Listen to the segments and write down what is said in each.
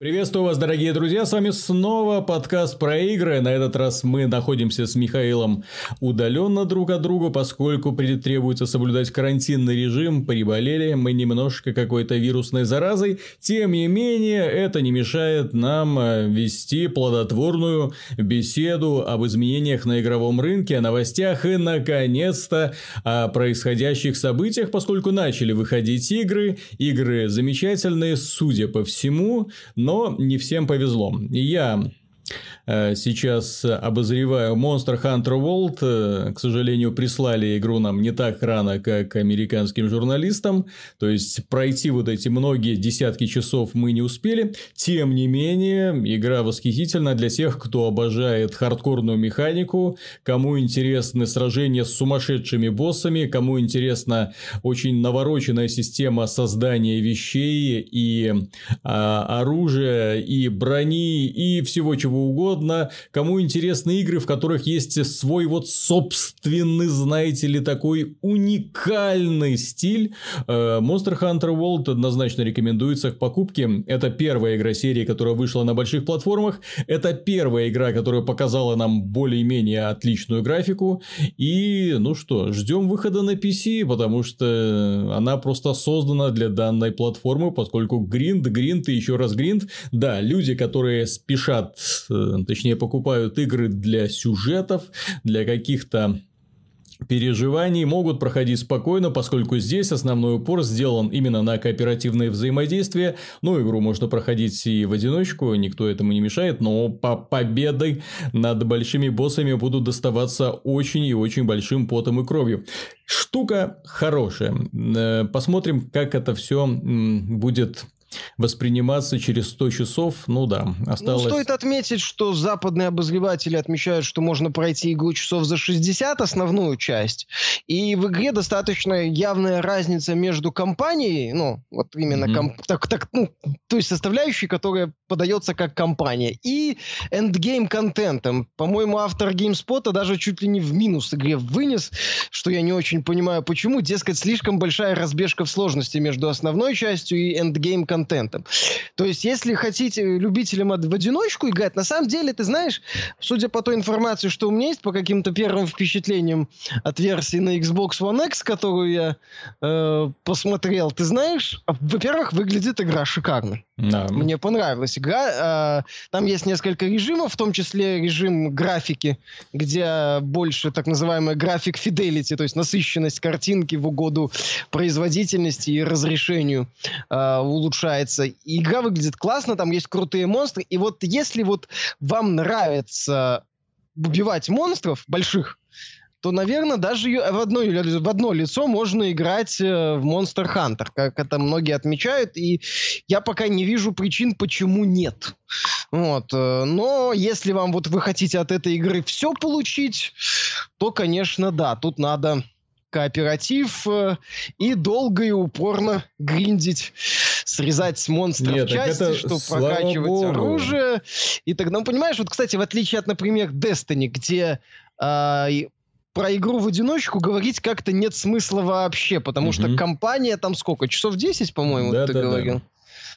Приветствую вас, дорогие друзья, с вами снова подкаст про игры. На этот раз мы находимся с Михаилом удаленно друг от друга, поскольку требуется соблюдать карантинный режим, приболели мы немножко какой-то вирусной заразой. Тем не менее, это не мешает нам э, вести плодотворную беседу об изменениях на игровом рынке, о новостях и, наконец-то, о происходящих событиях, поскольку начали выходить игры. Игры замечательные, судя по всему, но но не всем повезло. Я Э, сейчас обозреваю Monster Hunter World. Э, к сожалению, прислали игру нам не так рано, как американским журналистам. То есть, пройти вот эти многие десятки часов мы не успели. Тем не менее, игра восхитительна для тех, кто обожает хардкорную механику, кому интересны сражения с сумасшедшими боссами, кому интересна очень навороченная система создания вещей и а, оружия, и брони, и всего чего угодно кому интересны игры, в которых есть свой вот собственный, знаете ли, такой уникальный стиль. Э, Monster Hunter World однозначно рекомендуется к покупке. Это первая игра серии, которая вышла на больших платформах. Это первая игра, которая показала нам более-менее отличную графику. И, ну что, ждем выхода на PC, потому что она просто создана для данной платформы, поскольку гринд, гринд и еще раз гринд. Да, люди, которые спешат точнее покупают игры для сюжетов, для каких-то переживаний могут проходить спокойно, поскольку здесь основной упор сделан именно на кооперативное взаимодействие. Ну, игру можно проходить и в одиночку, никто этому не мешает, но по победой над большими боссами будут доставаться очень и очень большим потом и кровью. Штука хорошая. Э, посмотрим, как это все будет восприниматься через 100 часов, ну да, осталось... Ну, стоит отметить, что западные обозреватели отмечают, что можно пройти игру часов за 60, основную часть, и в игре достаточно явная разница между кампанией, ну, вот именно, mm-hmm. комп, так, так, ну, то есть составляющей, которая подается как кампания, и endgame контентом. По-моему, автор GameSpot даже чуть ли не в минус игре вынес, что я не очень понимаю, почему, дескать, слишком большая разбежка в сложности между основной частью и endgame контентом. То есть, если хотите любителям в одиночку играть, на самом деле, ты знаешь, судя по той информации, что у меня есть, по каким-то первым впечатлениям от версии на Xbox One X, которую я э, посмотрел, ты знаешь, во-первых, выглядит игра шикарно. Да. Мне понравилась игра. Э, там есть несколько режимов, в том числе режим графики, где больше так называемая график fidelity, то есть насыщенность картинки в угоду производительности и разрешению улучшает улучшается. игра выглядит классно, там есть крутые монстры. И вот если вот вам нравится убивать монстров больших, то, наверное, даже в одно, в одно лицо можно играть э, в Monster Hunter, как это многие отмечают, и я пока не вижу причин, почему нет. Вот. Э, но если вам вот вы хотите от этой игры все получить, то, конечно, да, тут надо кооператив э, и долго и упорно гриндить, срезать с монстров Нет, части, чтобы прокачивать Богу. оружие. И тогда, ну, понимаешь, вот, кстати, в отличие от, например, Destiny, где э, про игру в одиночку говорить как-то нет смысла вообще, потому mm-hmm. что компания там сколько? Часов 10, по-моему, да, ты да, говорил? Да.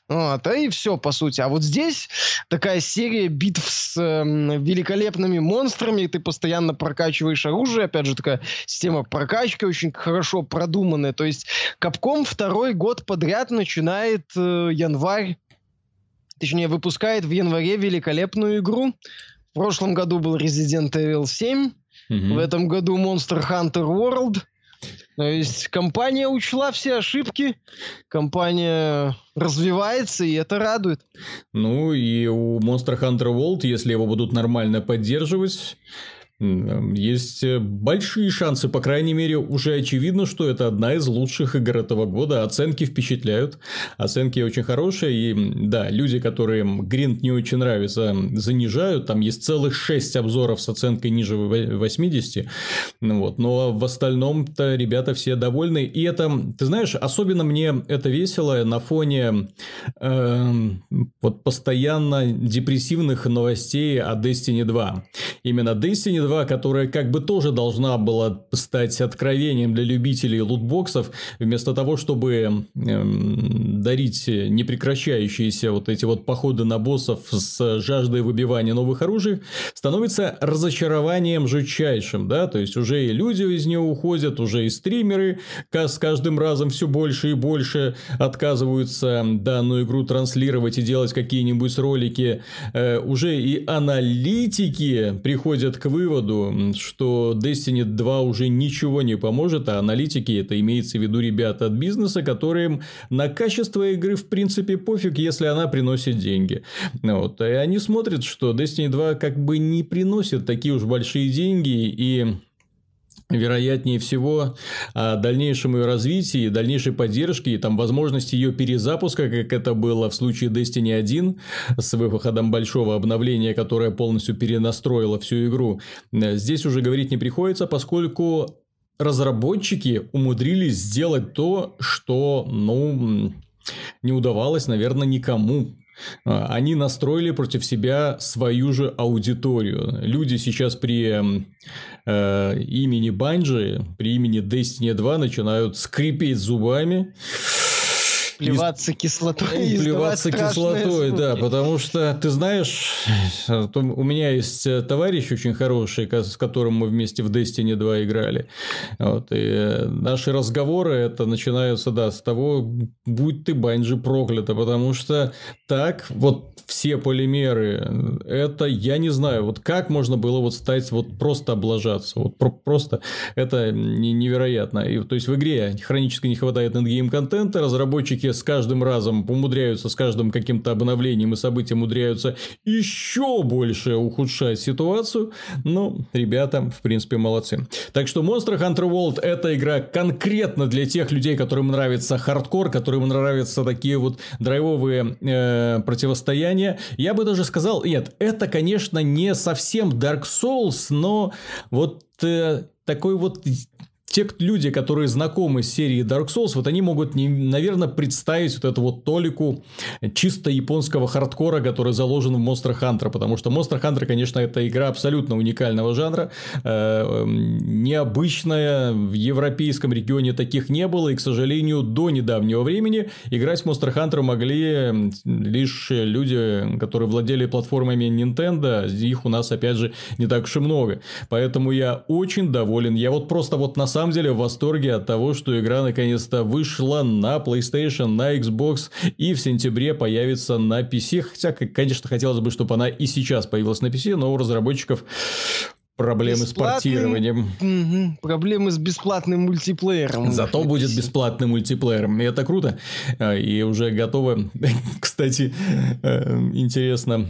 Вот, и все, по сути. А вот здесь такая серия битв с э, великолепными монстрами, ты постоянно прокачиваешь оружие, опять же, такая система прокачки очень хорошо продуманная. То есть Capcom второй год подряд начинает э, январь, точнее, выпускает в январе великолепную игру. В прошлом году был Resident Evil 7, mm-hmm. в этом году Monster Hunter World – то есть компания учла все ошибки, компания развивается, и это радует. Ну и у Monster Hunter World, если его будут нормально поддерживать, есть э, большие шансы, по крайней мере, уже очевидно, что это одна из лучших игр этого года. Оценки впечатляют, оценки очень хорошие. И да, люди, которым Гринт не очень нравится, занижают. Там есть целых 6 обзоров с оценкой ниже 80. Вот. Но в остальном-то ребята все довольны. И это, ты знаешь, особенно мне это весело на фоне э, вот постоянно депрессивных новостей о Destiny 2. Именно Destiny 2 2, которая как бы тоже должна была стать откровением для любителей лутбоксов, вместо того, чтобы эм, дарить непрекращающиеся вот эти вот походы на боссов с жаждой выбивания новых оружий, становится разочарованием жутчайшим, да, то есть уже и люди из нее уходят, уже и стримеры с каждым разом все больше и больше отказываются данную игру транслировать и делать какие-нибудь ролики, э, уже и аналитики приходят к выводу, что Destiny 2 уже ничего не поможет, а аналитики это имеется в виду ребята от бизнеса, которым на качество игры в принципе пофиг, если она приносит деньги. Вот. И они смотрят, что Destiny 2 как бы не приносит такие уж большие деньги и вероятнее всего, о дальнейшем ее развитии, дальнейшей поддержке и там возможности ее перезапуска, как это было в случае Destiny 1 с выходом большого обновления, которое полностью перенастроило всю игру. Здесь уже говорить не приходится, поскольку разработчики умудрились сделать то, что, ну, не удавалось, наверное, никому а, они настроили против себя свою же аудиторию. Люди сейчас при э, имени Банжи, при имени Destiny 2 начинают скрипеть зубами Плеваться и... кислотой. И плеваться кислотой, звуки. да, потому что, ты знаешь, у меня есть э, товарищ очень хороший, с которым мы вместе в Destiny 2 играли. Вот, и э, наши разговоры это начинаются, да, с того, будь ты, Банджи, проклята, потому что так вот все полимеры, это я не знаю, вот как можно было вот стать, вот просто облажаться, вот про- просто это невероятно. И, то есть в игре хронически не хватает endgame контента, разработчики с каждым разом умудряются, с каждым каким-то обновлением и событием умудряются еще больше ухудшать ситуацию. Но ребята, в принципе, молодцы. Так что Monster Hunter World это игра конкретно для тех людей, которым нравится хардкор, которым нравятся такие вот драйвовые э, противостояния. Я бы даже сказал, нет, это, конечно, не совсем Dark Souls, но вот э, такой вот те люди, которые знакомы с серией Dark Souls, вот они могут, наверное, представить вот эту вот толику чисто японского хардкора, который заложен в Monster Hunter, потому что Monster Hunter, конечно, это игра абсолютно уникального жанра, э, необычная, в европейском регионе таких не было, и, к сожалению, до недавнего времени играть в Monster Hunter могли лишь люди, которые владели платформами Nintendo, их у нас, опять же, не так уж и много, поэтому я очень доволен, я вот просто вот на самом самом деле в восторге от того, что игра наконец-то вышла на PlayStation, на Xbox и в сентябре появится на PC. Хотя, конечно, хотелось бы, чтобы она и сейчас появилась на PC, но у разработчиков проблемы с портированием. Угу. Проблемы с бесплатным мультиплеером. Зато будет бесплатным мультиплеером. И это круто. А, и уже готово. Кстати, э, интересно,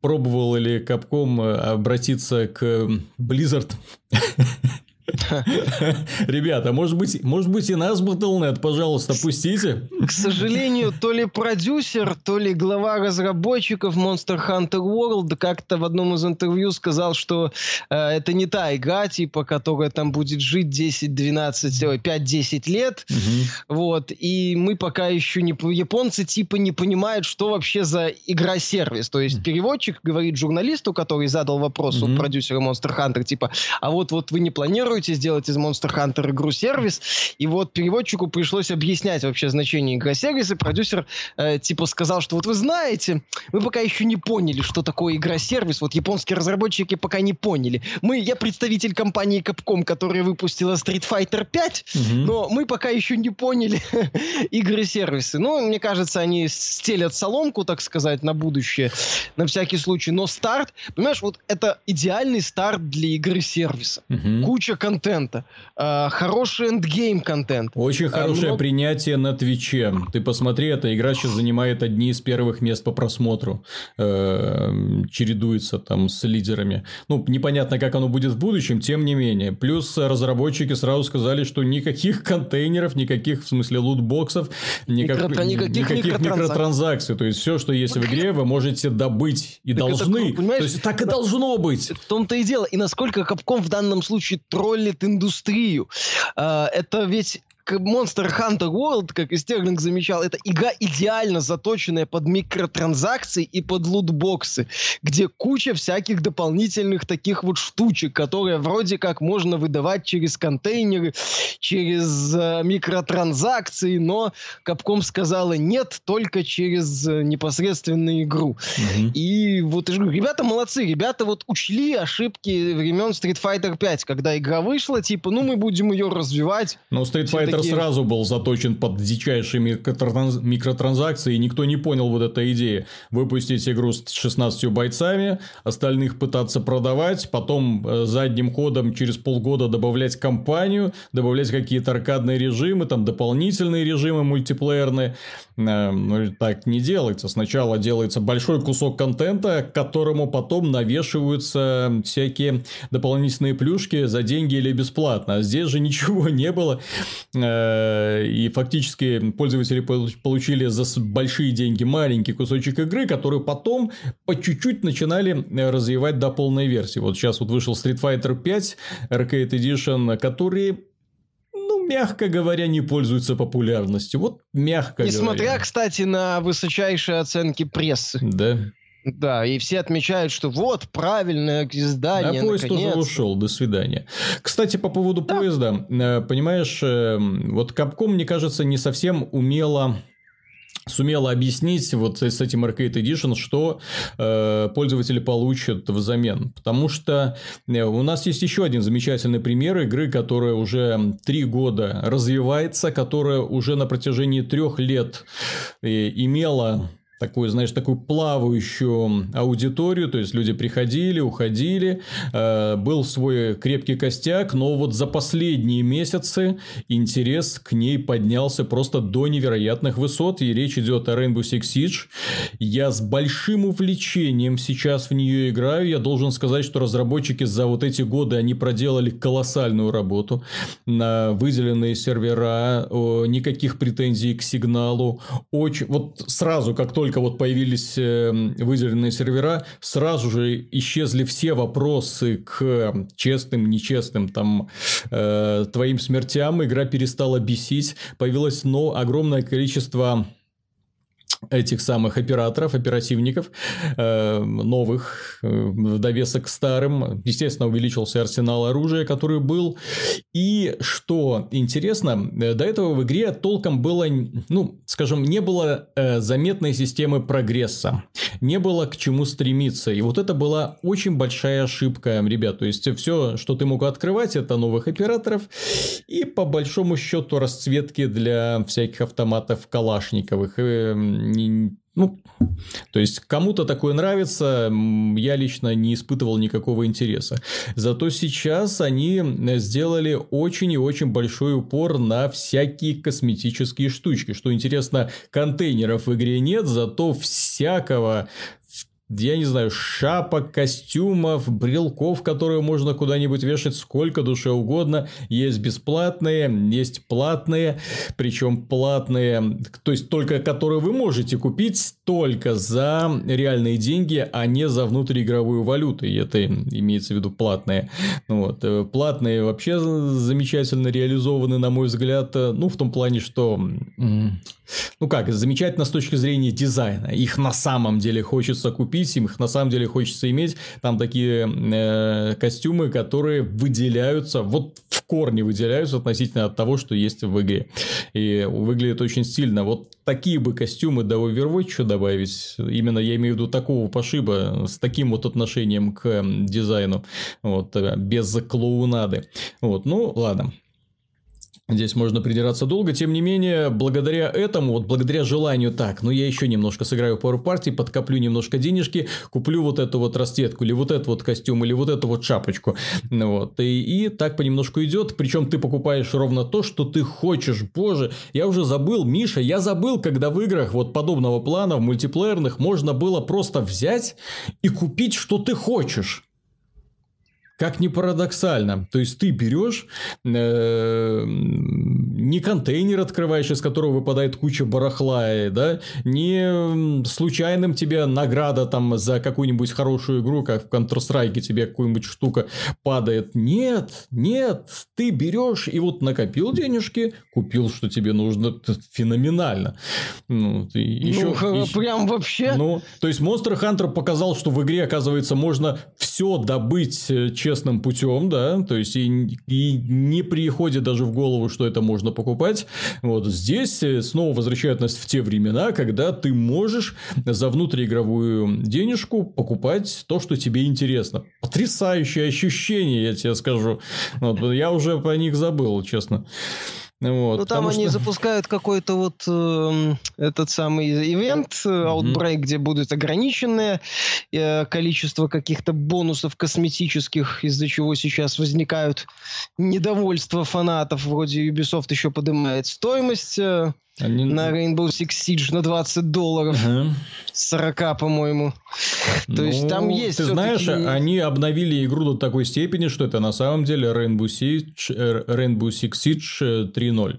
пробовал ли Capcom обратиться к Blizzard Ребята, может быть, может быть и нас Battle.net, пожалуйста, пустите. К сожалению, то ли продюсер, то ли глава разработчиков Monster Hunter World как-то в одном из интервью сказал, что э, это не та игра, типа, которая там будет жить 10-12, 5-10 лет. Угу. Вот. И мы пока еще не... Японцы типа не понимают, что вообще за игра-сервис. То есть переводчик говорит журналисту, который задал вопрос угу. у продюсера Monster Hunter, типа, а вот, вот вы не планируете планируете сделать из Monster Hunter игру-сервис, и вот переводчику пришлось объяснять вообще значение игра-сервиса, продюсер э, типа сказал, что вот вы знаете, мы пока еще не поняли, что такое игра-сервис, вот японские разработчики пока не поняли. Мы, я представитель компании Capcom, которая выпустила Street Fighter 5, угу. но мы пока еще не поняли игры-сервисы. Ну, мне кажется, они стелят соломку, так сказать, на будущее, на всякий случай. Но старт, понимаешь, вот это идеальный старт для игры-сервиса. Угу. Куча контента, э, хороший endgame контент. Очень хорошее много... принятие на Твиче. Ты посмотри, эта игра сейчас занимает одни из первых мест по просмотру. Э, чередуется там с лидерами. Ну, непонятно, как оно будет в будущем, тем не менее. Плюс разработчики сразу сказали, что никаких контейнеров, никаких, в смысле, лутбоксов, никак... Микро... никаких, никаких микротранзакций. микротранзакций. То есть, все, что есть в игре, вы можете добыть и так должны. Это, То есть, так и должно быть. В том-то и дело. И насколько Капком в данном случае троллит индустрию. А, это ведь Monster Hunter World, как и Стерлинг замечал, это игра идеально заточенная под микротранзакции и под лутбоксы, где куча всяких дополнительных таких вот штучек, которые вроде как можно выдавать через контейнеры, через э, микротранзакции, но Капком сказала нет, только через э, непосредственную игру. Угу. И вот ребята молодцы, ребята вот учли ошибки времен Street Fighter 5, когда игра вышла, типа, ну мы будем ее развивать. Но Street Fighter такие... сразу был заточен под дичайшие микротранз... микротранзакции, и никто не понял вот этой идеи. Выпустить игру с 16 бойцами, остальных пытаться продавать, потом э, задним ходом через полгода добавлять компанию, добавлять какие-то аркадные режимы, там дополнительные режимы мультиплеерные. Э, ну, так не делается. Сначала делается большой кусок контента, к которому потом навешиваются всякие дополнительные плюшки за деньги или бесплатно. А здесь же ничего не было. Э, и фактически пользователи получили за большие деньги маленький кусочек игры, который потом по чуть-чуть начинали развивать до полной версии. Вот сейчас вот вышел Street Fighter 5 Arcade Edition, который ну, мягко говоря, не пользуется популярностью. Вот мягко Несмотря, говоря. кстати, на высочайшие оценки прессы. Да. Да, и все отмечают, что вот правильное издание. А поезд уже ушел, до свидания. Кстати, по поводу да. поезда, э, понимаешь, э, вот Капком, мне кажется, не совсем умело сумела объяснить вот с этим Arcade Edition, что э, пользователи получат взамен. Потому что э, у нас есть еще один замечательный пример игры, которая уже три года развивается, которая уже на протяжении трех лет э, имела такую, знаешь, такую плавающую аудиторию, то есть люди приходили, уходили, э, был свой крепкий костяк, но вот за последние месяцы интерес к ней поднялся просто до невероятных высот, и речь идет о Rainbow Six Siege. Я с большим увлечением сейчас в нее играю, я должен сказать, что разработчики за вот эти годы, они проделали колоссальную работу на выделенные сервера, никаких претензий к сигналу, очень, вот сразу, как только только вот появились эм, выделенные сервера, сразу же исчезли все вопросы к честным, нечестным там э, твоим смертям. Игра перестала бесить. Появилось но огромное количество этих самых операторов, оперативников, э, новых, э, в довесок к старым. Естественно, увеличился арсенал оружия, который был. И что интересно, э, до этого в игре толком было, ну, скажем, не было заметной системы прогресса. Не было к чему стремиться. И вот это была очень большая ошибка, ребят. То есть, все, что ты мог открывать, это новых операторов. И по большому счету расцветки для всяких автоматов калашниковых не, ну, то есть кому-то такое нравится, я лично не испытывал никакого интереса. Зато сейчас они сделали очень и очень большой упор на всякие косметические штучки. Что интересно, контейнеров в игре нет, зато всякого я не знаю, шапок, костюмов, брелков, которые можно куда-нибудь вешать сколько душе угодно. Есть бесплатные, есть платные, причем платные, то есть только которые вы можете купить только за реальные деньги, а не за внутриигровую валюту. И это имеется в виду платные. Вот. Э, платные вообще замечательно реализованы, на мой взгляд, э, ну, в том плане, что ну как, замечательно с точки зрения дизайна. Их на самом деле хочется купить, им их на самом деле хочется иметь. Там такие э, костюмы, которые выделяются, вот в корне выделяются относительно от того, что есть в игре. И выглядит очень стильно. Вот такие бы костюмы до Overwatch добавить. Именно я имею в виду такого пошиба с таким вот отношением к дизайну. Вот, э, без клоунады. Вот, ну ладно. Здесь можно придираться долго, тем не менее, благодаря этому, вот благодаря желанию так, ну я еще немножко сыграю пару партий, подкоплю немножко денежки, куплю вот эту вот расцветку, или вот этот вот костюм, или вот эту вот шапочку, вот, и, и так понемножку идет, причем ты покупаешь ровно то, что ты хочешь, боже, я уже забыл, Миша, я забыл, когда в играх вот подобного плана, в мультиплеерных, можно было просто взять и купить, что ты хочешь. Как ни парадоксально. То есть, ты берешь э, не контейнер открываешь, из которого выпадает куча барахла, да, не случайным тебе награда там за какую-нибудь хорошую игру, как в Counter-Strike тебе какую-нибудь штука падает. Нет, нет, ты берешь и вот накопил денежки, купил, что тебе нужно, феноменально. Ну, ты еще, ну еще, прям вообще. Ну, то есть Monster Hunter показал, что в игре, оказывается, можно все добыть э, честным путем, да, то есть и, и не приходит даже в голову, что это можно покупать. Вот здесь э, снова возвращают нас в те времена, когда ты можешь за внутриигровую денежку покупать то, что тебе интересно. Потрясающее ощущение, я тебе скажу. Вот, я уже про них забыл, честно. Вот, ну, там они что... запускают какой-то вот э, этот самый ивент, mm-hmm. Outbreak, где будет ограниченное э, количество каких-то бонусов косметических, из-за чего сейчас возникают недовольства фанатов. Вроде Ubisoft еще поднимает стоимость. Э, они... На Rainbow Six Siege на 20 долларов. Ага. 40, по-моему. То ну, есть там есть... Ты знаешь, они обновили игру до такой степени, что это на самом деле Rainbow Six, э, Rainbow Six Siege 3.0.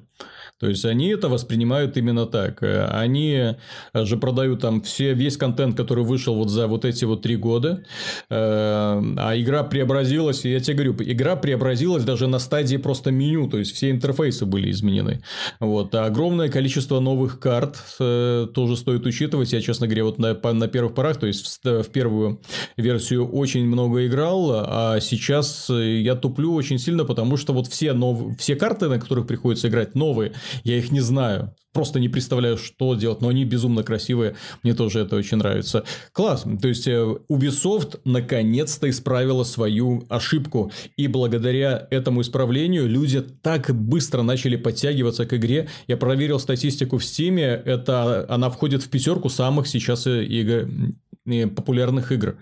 То есть они это воспринимают именно так. Э, они э, же продают там все, весь контент, который вышел вот за вот эти вот три года. Э, а игра преобразилась, я тебе говорю, игра преобразилась даже на стадии просто меню, то есть все интерфейсы были изменены. Вот. А огромное количество новых карт тоже стоит учитывать. Я, честно говоря, вот на, на первых порах, то есть в, в первую версию очень много играл, а сейчас я туплю очень сильно, потому что вот все, нов... все карты, на которых приходится играть, новые, я их не знаю. Просто не представляю, что делать, но они безумно красивые. Мне тоже это очень нравится. Класс. То есть, э, Ubisoft наконец-то исправила свою ошибку. И благодаря этому исправлению люди так быстро начали подтягиваться к игре. Я проверил статистику в Steam. Это она входит в пятерку самых сейчас э, игр популярных игр.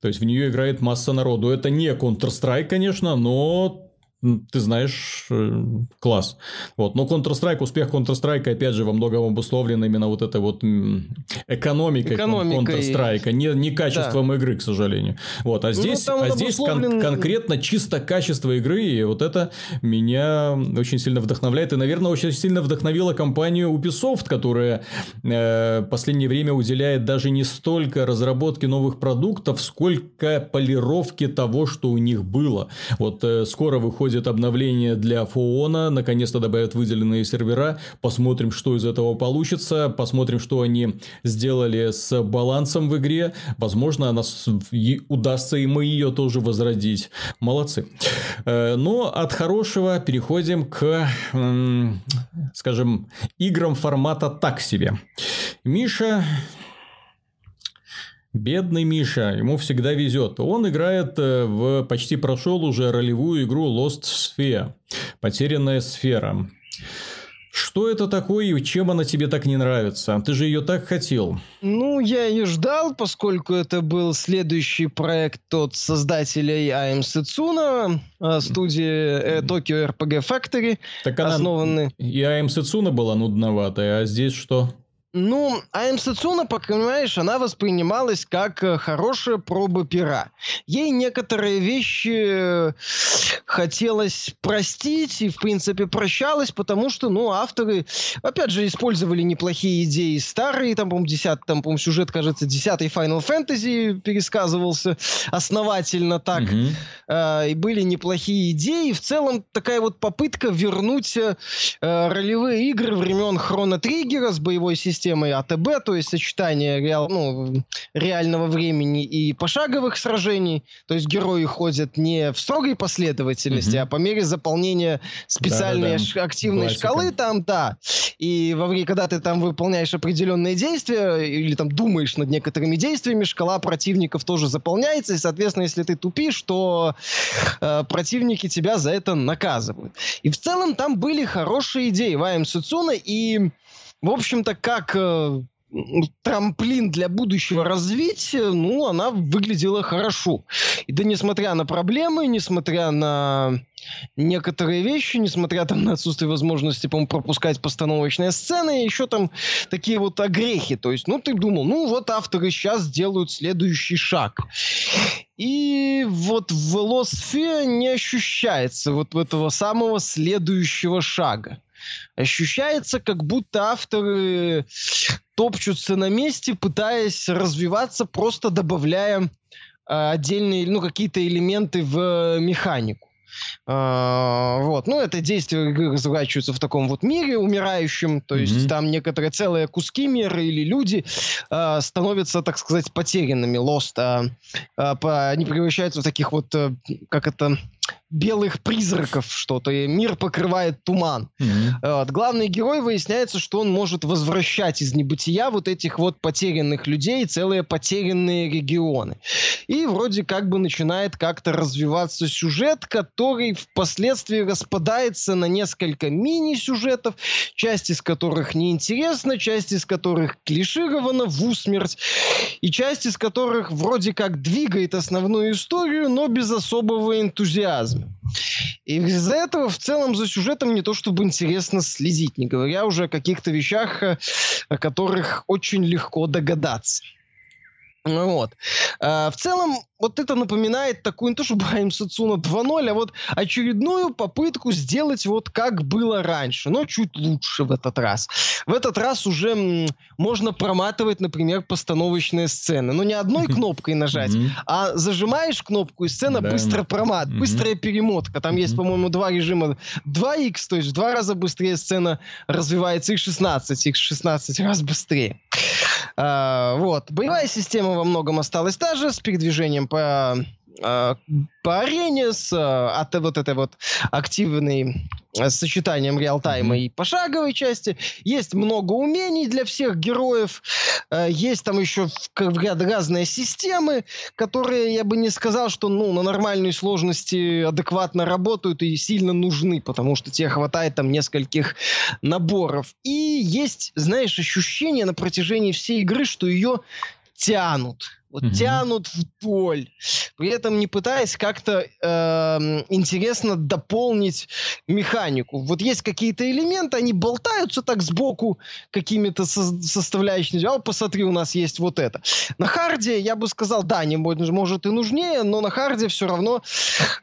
То есть в нее играет масса народу. Это не Counter-Strike, конечно, но ты знаешь, э, класс. Вот. Но Counter-Strike, успех Counter-Strike, опять же, во многом обусловлен именно вот этой вот экономикой, экономикой. Counter-Strike, не, не качеством да. игры, к сожалению. Вот. А ну, здесь, ну, а здесь обусловлен... кон- конкретно чисто качество игры, и вот это меня очень сильно вдохновляет. И, наверное, очень сильно вдохновила компанию Ubisoft, которая э, в последнее время уделяет даже не столько разработке новых продуктов, сколько полировке того, что у них было. Вот э, скоро выходит выходит обновление для Фоона, наконец-то добавят выделенные сервера, посмотрим, что из этого получится, посмотрим, что они сделали с балансом в игре, возможно, она удастся и мы ее тоже возродить. Молодцы. Э, но от хорошего переходим к, скажем, играм формата так себе. Миша Бедный Миша, ему всегда везет. Он играет э, в почти прошел уже ролевую игру Lost Sphere. Потерянная сфера. Что это такое и чем она тебе так не нравится? Ты же ее так хотел. Ну, я ее ждал, поскольку это был следующий проект от создателей АМ Сецуна, э, студии э, Tokyo RPG Factory. Так она... Основаны... И АМ Сецуна была нудноватая, а здесь что? Ну, Айм Сацуна, понимаешь, она воспринималась как э, хорошая проба пера. Ей некоторые вещи э, хотелось простить и, в принципе, прощалось, потому что, ну, авторы, опять же, использовали неплохие идеи старые, там, по-моему, 10 там, по-моему, сюжет, кажется, 10 Final Fantasy пересказывался основательно так, mm-hmm. э, и были неплохие идеи, в целом такая вот попытка вернуть э, ролевые игры времен Хроно Триггера с боевой системой системой АТБ, то есть сочетание реал, ну, реального времени и пошаговых сражений. То есть герои ходят не в строгой последовательности, угу. а по мере заполнения специальной да, да, да. активной Классика. шкалы там, да. И во время, когда ты там выполняешь определенные действия или там думаешь над некоторыми действиями, шкала противников тоже заполняется, и, соответственно, если ты тупишь, то э, противники тебя за это наказывают. И в целом там были хорошие идеи Ваем Суцуна, и в общем-то, как э, трамплин для будущего развития, ну, она выглядела хорошо. И да несмотря на проблемы, несмотря на некоторые вещи, несмотря там на отсутствие возможности, по пропускать постановочные сцены, еще там такие вот огрехи. То есть, ну, ты думал, ну, вот авторы сейчас делают следующий шаг. И вот в Sphere не ощущается вот этого самого следующего шага. Ощущается, как будто авторы топчутся на месте, пытаясь развиваться, просто добавляя э, отдельные, ну, какие-то элементы в механику. Uh, вот, ну это действие игры разворачивается в таком вот мире умирающем, то есть mm-hmm. там некоторые целые куски мира или люди uh, становятся, так сказать, потерянными, lost, uh, они превращаются в таких вот, uh, как это, белых призраков что-то, и мир покрывает туман. Mm-hmm. Вот. Главный герой выясняется, что он может возвращать из небытия вот этих вот потерянных людей, целые потерянные регионы. И вроде как бы начинает как-то развиваться сюжет, который впоследствии распадается на несколько мини-сюжетов, часть из которых неинтересна, часть из которых клиширована в усмерть, и часть из которых вроде как двигает основную историю, но без особого энтузиазма энтузиазме. И из-за этого в целом за сюжетом не то чтобы интересно следить, не говоря уже о каких-то вещах, о которых очень легко догадаться. Ну вот. А, в целом, вот это напоминает такую, не то чтобы Сацуна 2.0, а вот очередную попытку сделать вот как было раньше, но чуть лучше в этот раз. В этот раз уже м, можно проматывать, например, постановочные сцены. Но не одной кнопкой нажать, а зажимаешь кнопку, и сцена быстро промат, быстрая перемотка. Там есть, по-моему, два режима. 2x, то есть в два раза быстрее сцена развивается, и 16, и 16 раз быстрее. А, вот. Боевая система во многом осталась та же, с передвижением по по арене с а, от вот этой вот активной с сочетанием реалтайма mm-hmm. и пошаговой части. Есть много умений для всех героев. Есть там еще разные системы, которые я бы не сказал, что ну, на нормальной сложности адекватно работают и сильно нужны, потому что тебе хватает там нескольких наборов. И есть, знаешь, ощущение на протяжении всей игры, что ее тянут вот угу. тянут вдоль, при этом не пытаясь как-то э, интересно дополнить механику. Вот есть какие-то элементы, они болтаются так сбоку какими-то со- составляющими. А посмотри, у нас есть вот это. На харде я бы сказал, да, не может и нужнее, но на харде все равно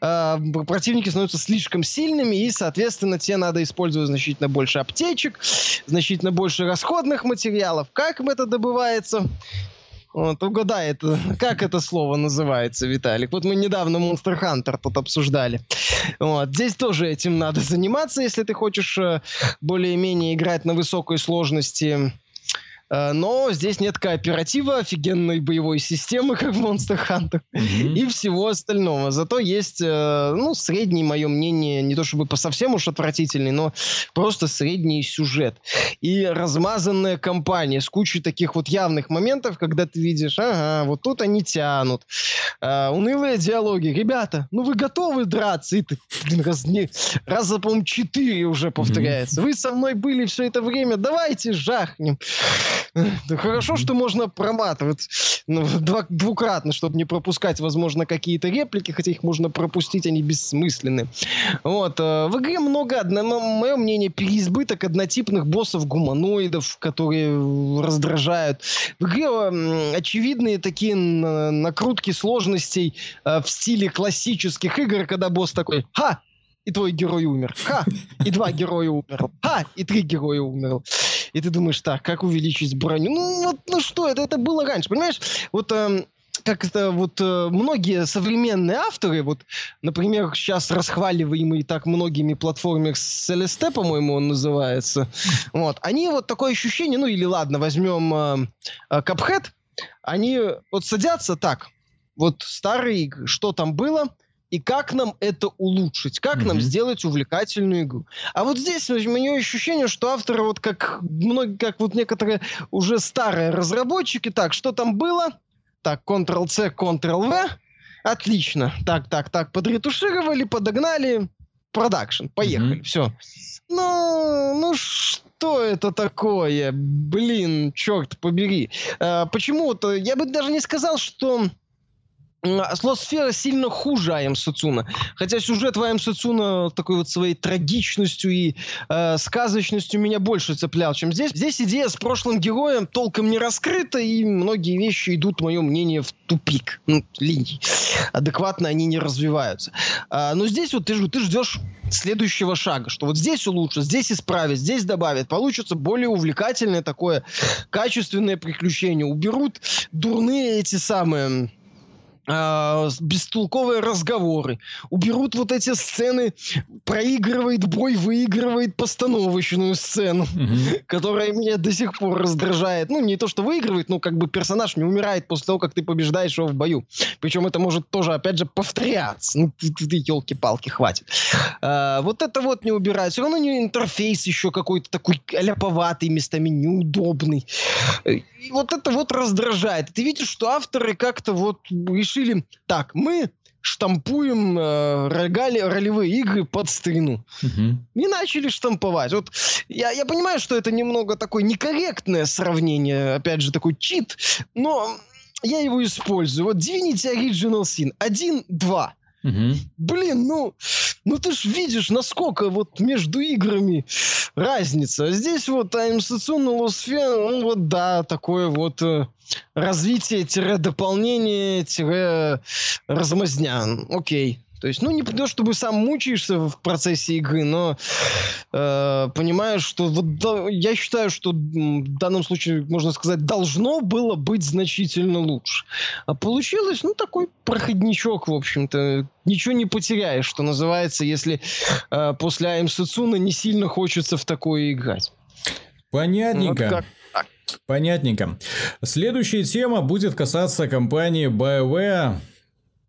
э, противники становятся слишком сильными, и, соответственно, тебе надо использовать значительно больше аптечек, значительно больше расходных материалов. Как это добывается? Вот, угадай, это, как это слово называется, Виталик? Вот мы недавно Monster Hunter тут обсуждали. Вот, здесь тоже этим надо заниматься, если ты хочешь э, более-менее играть на высокой сложности но здесь нет кооператива, офигенной боевой системы, как в Monster Hunter, mm-hmm. и всего остального. Зато есть, э, ну, средний, мое мнение, не то чтобы по совсем уж отвратительный, но просто средний сюжет. И размазанная кампания с кучей таких вот явных моментов, когда ты видишь, ага, вот тут они тянут. Uh, унылые диалоги. Ребята, ну вы готовы драться? И ты, блин, раз, не, раза, по-моему, четыре уже повторяется. Mm-hmm. Вы со мной были все это время, давайте жахнем. Хорошо, что можно проматывать ну, два, двукратно, чтобы не пропускать, возможно, какие-то реплики, хотя их можно пропустить, они бессмысленны. Вот. Э, в игре много, мое мнение, переизбыток однотипных боссов-гуманоидов, которые раздражают. В игре очевидные такие накрутки сложностей э, в стиле классических игр, когда босс такой «Ха! и твой герой умер. Ха! И два героя умер. Ха! И три героя умер. И ты думаешь, так, как увеличить броню? Ну, вот, ну что, это, это было раньше, понимаешь? Вот э, как это вот э, многие современные авторы, вот, например, сейчас расхваливаемый так многими платформер Celeste, по-моему, он называется, вот, они вот такое ощущение, ну или ладно, возьмем э, э, Cuphead, они вот садятся так, вот старые что там было, и как нам это улучшить, как mm-hmm. нам сделать увлекательную игру. А вот здесь у меня ощущение, что авторы, вот как многие, как вот некоторые уже старые разработчики, так, что там было? Так, Ctrl-C, Ctrl-V, отлично. Так, так, так, подретушировали, подогнали, продакшн, поехали, mm-hmm. все. Ну, ну что это такое? Блин, черт побери. А, почему-то, я бы даже не сказал, что Слот-сфера сильно хуже АМ Сацуна. Хотя сюжет в АМ Сацуна такой вот своей трагичностью и э, сказочностью меня больше цеплял, чем здесь. Здесь идея с прошлым героем толком не раскрыта, и многие вещи идут, мое мнение, в тупик. Ну, линий. Адекватно они не развиваются. А, но здесь вот ты, ты ждешь следующего шага, что вот здесь улучшат, здесь исправят, здесь добавят. Получится более увлекательное такое качественное приключение. Уберут дурные эти самые э, бестолковые разговоры, уберут вот эти сцены, проигрывает бой, выигрывает постановочную сцену, mm-hmm. которая меня до сих пор раздражает. Ну, не то, что выигрывает, но как бы персонаж не умирает после того, как ты побеждаешь его в бою. Причем это может тоже, опять же, повторяться. Ну, ты, ты, ты елки-палки, хватит. А, вот это вот не убирать. Все равно не интерфейс еще какой-то такой ляповатый, местами неудобный. И вот это вот раздражает. Ты видишь, что авторы как-то вот решили, так, мы штампуем э, рогали, ролевые игры под старину. Угу. И начали штамповать. Вот я, я понимаю, что это немного такое некорректное сравнение, опять же, такой чит, но я его использую. Вот Divinity Original Sin 1-2. Угу. Блин, ну, ну ты ж видишь, насколько вот между играми разница. Здесь вот Setsuna Lost ну вот да, такое вот э, развитие-дополнение-размазня. Окей. То есть, ну, не то, чтобы сам мучаешься в процессе игры, но э, понимаешь, что вот да, я считаю, что в данном случае, можно сказать, должно было быть значительно лучше. А получилось, ну, такой проходничок, в общем-то. Ничего не потеряешь, что называется, если э, после АМ Сацуна не сильно хочется в такое играть. Понятненько. Вот как Понятненько. Следующая тема будет касаться компании BioWare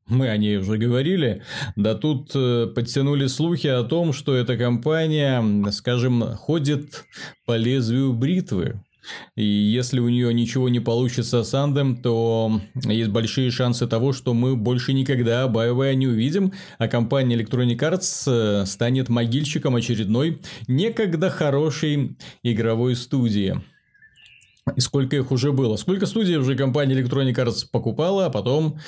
мы о ней уже говорили. Да тут э, подтянули слухи о том, что эта компания, скажем, ходит по лезвию бритвы. И если у нее ничего не получится с Андем, то есть большие шансы того, что мы больше никогда BioWare не увидим, а компания Electronic Arts э, станет могильщиком очередной некогда хорошей игровой студии. И сколько их уже было? Сколько студий уже компания Electronic Arts покупала, а потом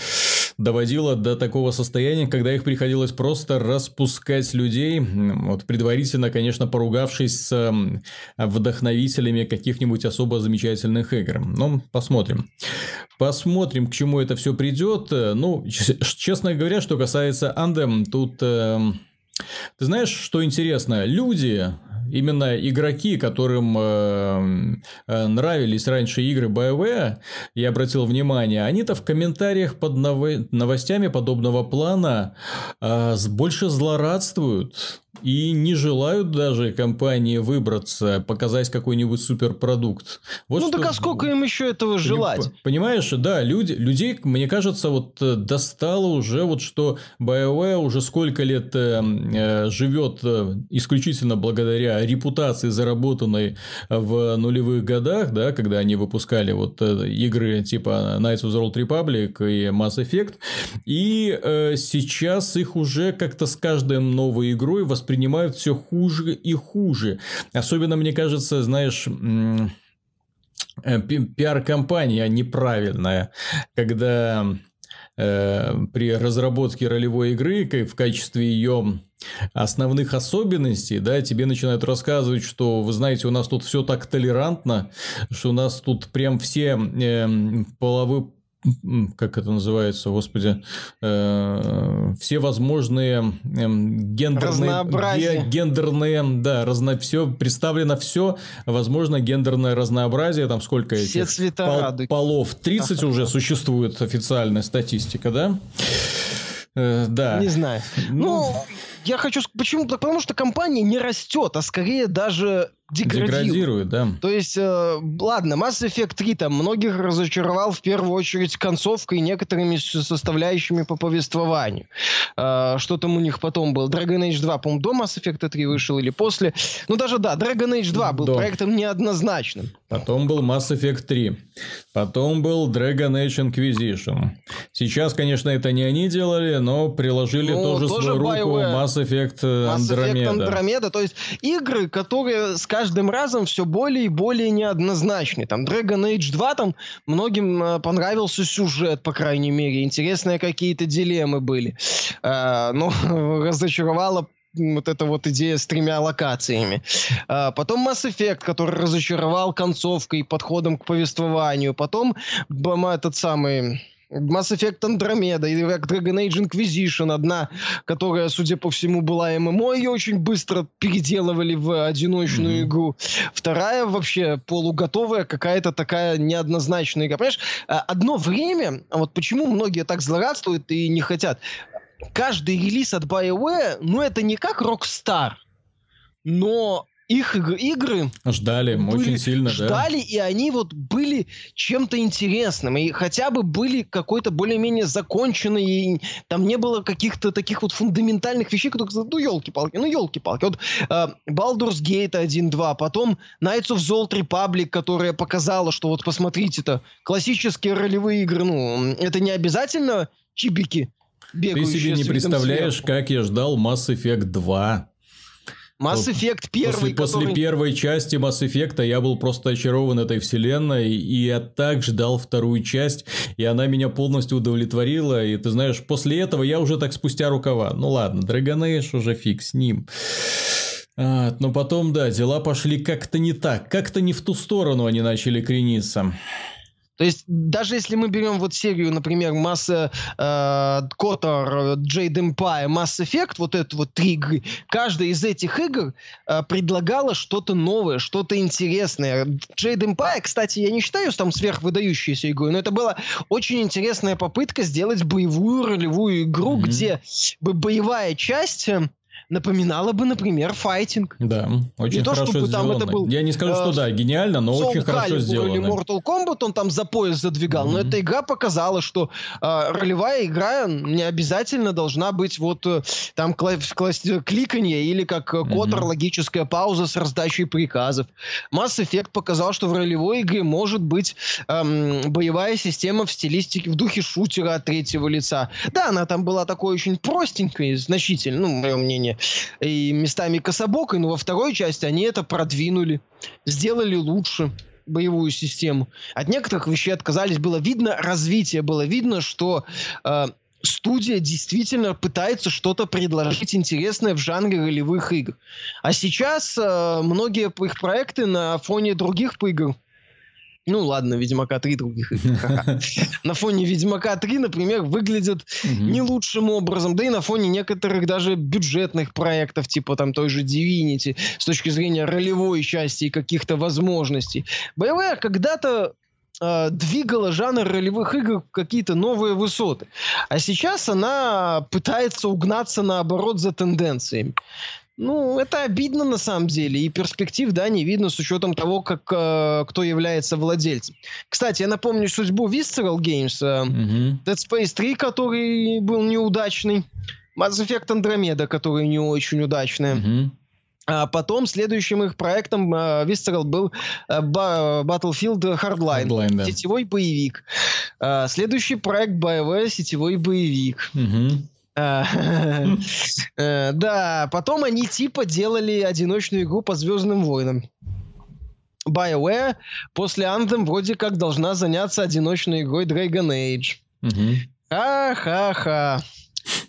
доводила до такого состояния, когда их приходилось просто распускать людей, вот предварительно, конечно, поругавшись с вдохновителями каких-нибудь особо замечательных игр. Ну, посмотрим. Посмотрим, к чему это все придет. Ну, честно говоря, что касается Андем, тут... Э, ты знаешь, что интересно? Люди, именно игроки, которым э, э, нравились раньше игры BioWare, я обратил внимание, они-то в комментариях под новостями подобного плана э, больше злорадствуют и не желают даже компании выбраться, показать какой-нибудь суперпродукт. Вот ну что... так а сколько им еще этого желать? Понимаешь, да, люди, людей, мне кажется, вот э, достало уже вот что BioWare уже сколько лет э, э живет э, исключительно благодаря репутации, заработанной в нулевых годах, да, когда они выпускали вот игры типа Knights of the Old Republic и Mass Effect, и э, сейчас их уже как-то с каждой новой игрой воспринимают воспринимают все хуже и хуже. Особенно, мне кажется, знаешь, э, пиар-компания неправильная, когда э, при разработке ролевой игры в качестве ее основных особенностей, да, тебе начинают рассказывать, что, вы знаете, у нас тут все так толерантно, что у нас тут прям все э, половые как это называется, господи, э, все возможные э, гендерные, ге, гендерные, да, разно, все представлено все, возможно, гендерное разнообразие, там сколько все этих цвета пол, радуги. полов, 30 уже существует официальная статистика, да? Э, да. Не знаю. Ну, ну я хочу... Почему? Потому что компания не растет, а скорее даже деградирует. Деградирует, да. То есть, э, ладно, Mass Effect 3 там многих разочаровал в первую очередь концовкой и некоторыми составляющими по повествованию. Э, что там у них потом был? Dragon Age 2, по-моему, до Mass Effect 3 вышел или после? Ну, даже да, Dragon Age 2 был до. проектом неоднозначным. Потом был Mass Effect 3. Потом был Dragon Age Inquisition. Сейчас, конечно, это не они делали, но приложили ну, тоже, тоже свою BioWare. руку Mass Effect э, Mass Andromeda. Effect Andromeda. То есть игры, которые с каждым разом все более и более неоднозначны. Там Dragon Age 2, там многим э, понравился сюжет, по крайней мере. Интересные какие-то дилеммы были. Э, но разочаровало вот эта вот идея с тремя локациями. А, потом Mass Effect, который разочаровал концовкой и подходом к повествованию. Потом этот самый... Mass Effect Andromeda или как Dragon Age Inquisition, одна, которая, судя по всему, была ММО, ее очень быстро переделывали в одиночную mm-hmm. игру. Вторая вообще полуготовая, какая-то такая неоднозначная игра. Понимаешь, а, одно время, а вот почему многие так злорадствуют и не хотят, каждый релиз от BioWare, ну это не как Rockstar, но их игры ждали были, очень сильно, ждали, да. и они вот были чем-то интересным, и хотя бы были какой-то более-менее законченные, и там не было каких-то таких вот фундаментальных вещей, которые, ну елки-палки, ну елки-палки. Вот э, Baldur's Gate 1.2, потом Knights of the Old Republic, которая показала, что вот посмотрите-то, классические ролевые игры, ну, это не обязательно чибики, ты себе не представляешь, сверху. как я ждал Mass Effect 2. Mass Effect первый, после, который... после первой части Mass Effect я был просто очарован этой вселенной, и я так ждал вторую часть, и она меня полностью удовлетворила, и ты знаешь, после этого я уже так спустя рукава. Ну ладно, Dragon Age уже фиг с ним. А, но потом, да, дела пошли как-то не так, как-то не в ту сторону они начали крениться. То есть даже если мы берем вот серию, например, Масса э, Котор, Jade Empire, Mass Effect, вот это вот три игры, каждая из этих игр э, предлагала что-то новое, что-то интересное. Jade Empire, кстати, я не считаю там сверхвыдающейся игрой, но это была очень интересная попытка сделать боевую ролевую игру, mm-hmm. где боевая часть э, напоминало бы, например, файтинг. Да, очень не хорошо то, чтобы сделано. Там это был, Я не скажу, что э, да, гениально, но Soul очень хорошо Calibur сделано. или Mortal Kombat он там за пояс задвигал, mm-hmm. но эта игра показала, что э, ролевая игра не обязательно должна быть вот э, там кла- кла- кликанье или как э, Котор, mm-hmm. логическая пауза с раздачей приказов. Mass Effect показал, что в ролевой игре может быть эм, боевая система в стилистике, в духе шутера от третьего лица. Да, она там была такой очень простенькой, значительно, ну, мое мнение и местами кособокой, но во второй части они это продвинули, сделали лучше боевую систему. От некоторых вещей отказались. Было видно развитие, было видно, что э, студия действительно пытается что-то предложить интересное в жанре ролевых игр. А сейчас э, многие их проекты на фоне других игр ну ладно, Ведьмака 3 других На фоне Ведьмака 3, например, выглядят не лучшим образом, да и на фоне некоторых даже бюджетных проектов, типа там той же Divinity, с точки зрения ролевой части и каких-то возможностей. Боевая когда-то э, двигала жанр ролевых игр в какие-то новые высоты. А сейчас она пытается угнаться наоборот за тенденциями. Ну, это обидно на самом деле, и перспектив, да, не видно с учетом того, как, э, кто является владельцем. Кстати, я напомню судьбу Visceral Games, э, mm-hmm. Dead Space 3, который был неудачный, Mass Effect Andromeda, который не очень удачный. Mm-hmm. А потом следующим их проектом э, Visceral был э, Battlefield Hardline, Hardline да. сетевой боевик. Э, следующий проект BioWare сетевой боевик. Mm-hmm. Э, да, потом они типа делали одиночную игру по Звездным войнам. BioWare после Anthem вроде как должна заняться одиночной игрой Dragon Age. Ха-ха-ха.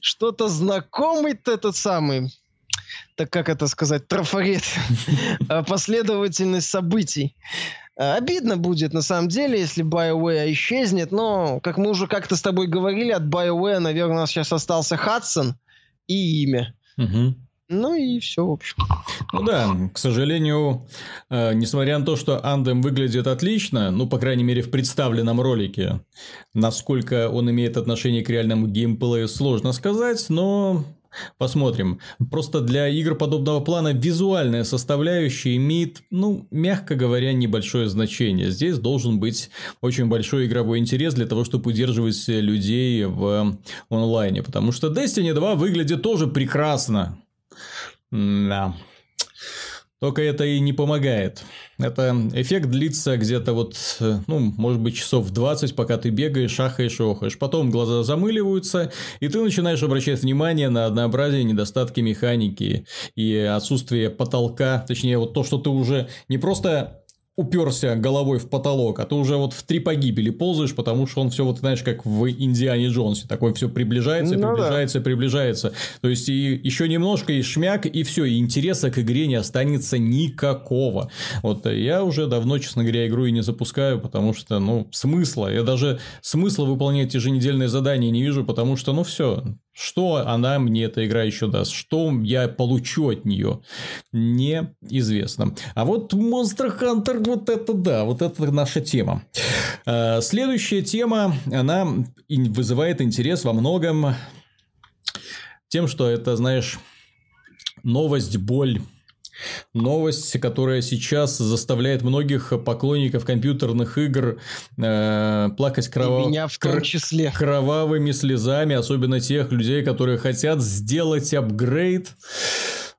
Что-то знакомый-то этот самый так как это сказать, трафарет, э, последовательность событий. Э, обидно будет, на самом деле, если BioWare исчезнет, но, как мы уже как-то с тобой говорили, от BioWare, наверное, у нас сейчас остался Хадсон и имя. Угу. Ну и все, в общем. Ну да, к сожалению, э, несмотря на то, что Андем выглядит отлично, ну, по крайней мере, в представленном ролике, насколько он имеет отношение к реальному геймплею, сложно сказать, но Посмотрим. Просто для игр подобного плана визуальная составляющая имеет, ну, мягко говоря, небольшое значение. Здесь должен быть очень большой игровой интерес для того, чтобы удерживать людей в онлайне. Потому что Destiny 2 выглядит тоже прекрасно. Да. Только это и не помогает. Это эффект длится где-то вот, ну, может быть, часов 20, пока ты бегаешь, шахаешь и охаешь. Потом глаза замыливаются, и ты начинаешь обращать внимание на однообразие, недостатки механики и отсутствие потолка. Точнее, вот то, что ты уже не просто уперся головой в потолок, а ты уже вот в три погибели ползаешь, потому что он все вот, знаешь, как в Индиане Джонсе, такой все приближается, ну, приближается, да. приближается. То есть, и еще немножко и шмяк, и все, и интереса к игре не останется никакого. Вот я уже давно, честно говоря, игру и не запускаю, потому что, ну, смысла, я даже смысла выполнять еженедельные задания не вижу, потому что, ну, все, что она мне эта игра еще даст? Что я получу от нее? Неизвестно. А вот Monster Hunter, вот это да, вот это наша тема. А, следующая тема, она вызывает интерес во многом тем, что это, знаешь, новость, боль Новость, которая сейчас заставляет многих поклонников компьютерных игр э, плакать крова... меня в том числе. кровавыми слезами, особенно тех людей, которые хотят сделать апгрейд.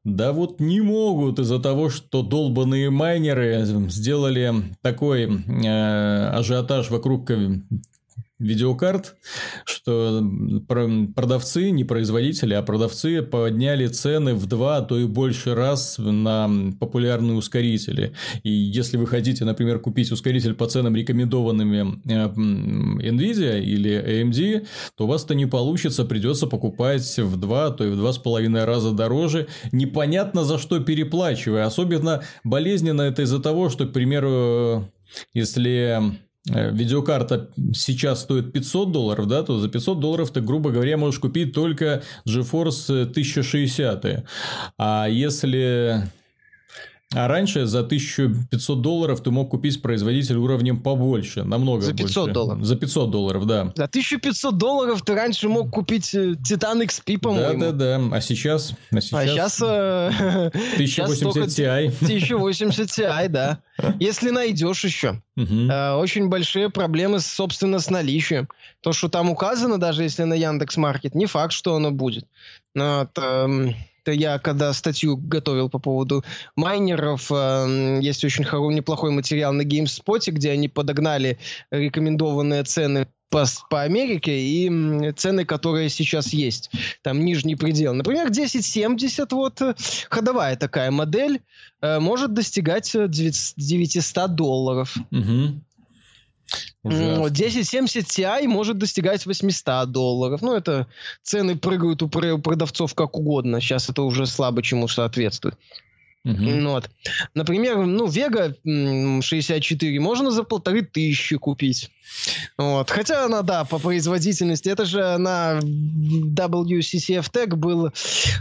Да вот не могут из-за того, что долбанные майнеры сделали такой э, ажиотаж вокруг видеокарт, что продавцы, не производители, а продавцы подняли цены в два, а то и больше раз на популярные ускорители. И если вы хотите, например, купить ускоритель по ценам рекомендованными э, Nvidia или AMD, то у вас это не получится, придется покупать в два, а то и в два с половиной раза дороже, непонятно за что переплачивая. Особенно болезненно это из-за того, что, к примеру, если Э, видеокарта сейчас стоит 500 долларов, да, то за 500 долларов ты, грубо говоря, можешь купить только GeForce 1060. А если а раньше за 1500 долларов ты мог купить производитель уровнем побольше, намного За 500 больше. долларов? За 500 долларов, да. За 1500 долларов ты раньше мог купить Titan XP, по-моему. Да-да-да, а сейчас? А сейчас, а сейчас, э, 1080 Ti. 1080 Ti, да. Если найдешь еще. Э, очень большие проблемы, собственно, с наличием. То, что там указано, даже если на Яндекс Маркет, не факт, что оно будет. Вот, эм, я когда статью готовил по поводу майнеров, э, есть очень хороший, неплохой материал на GameSpot, где они подогнали рекомендованные цены по, по Америке и цены, которые сейчас есть. Там нижний предел. Например, 1070, вот э, ходовая такая модель, э, может достигать 900 долларов. Угу. Ужасно. 1070 Ti может достигать 800 долларов. Ну, это цены прыгают у продавцов как угодно. Сейчас это уже слабо чему соответствует. Uh-huh. Вот. Например, ну, Vega 64 можно за полторы тысячи купить. Вот. Хотя она, да, по производительности, это же на WCCF Tech был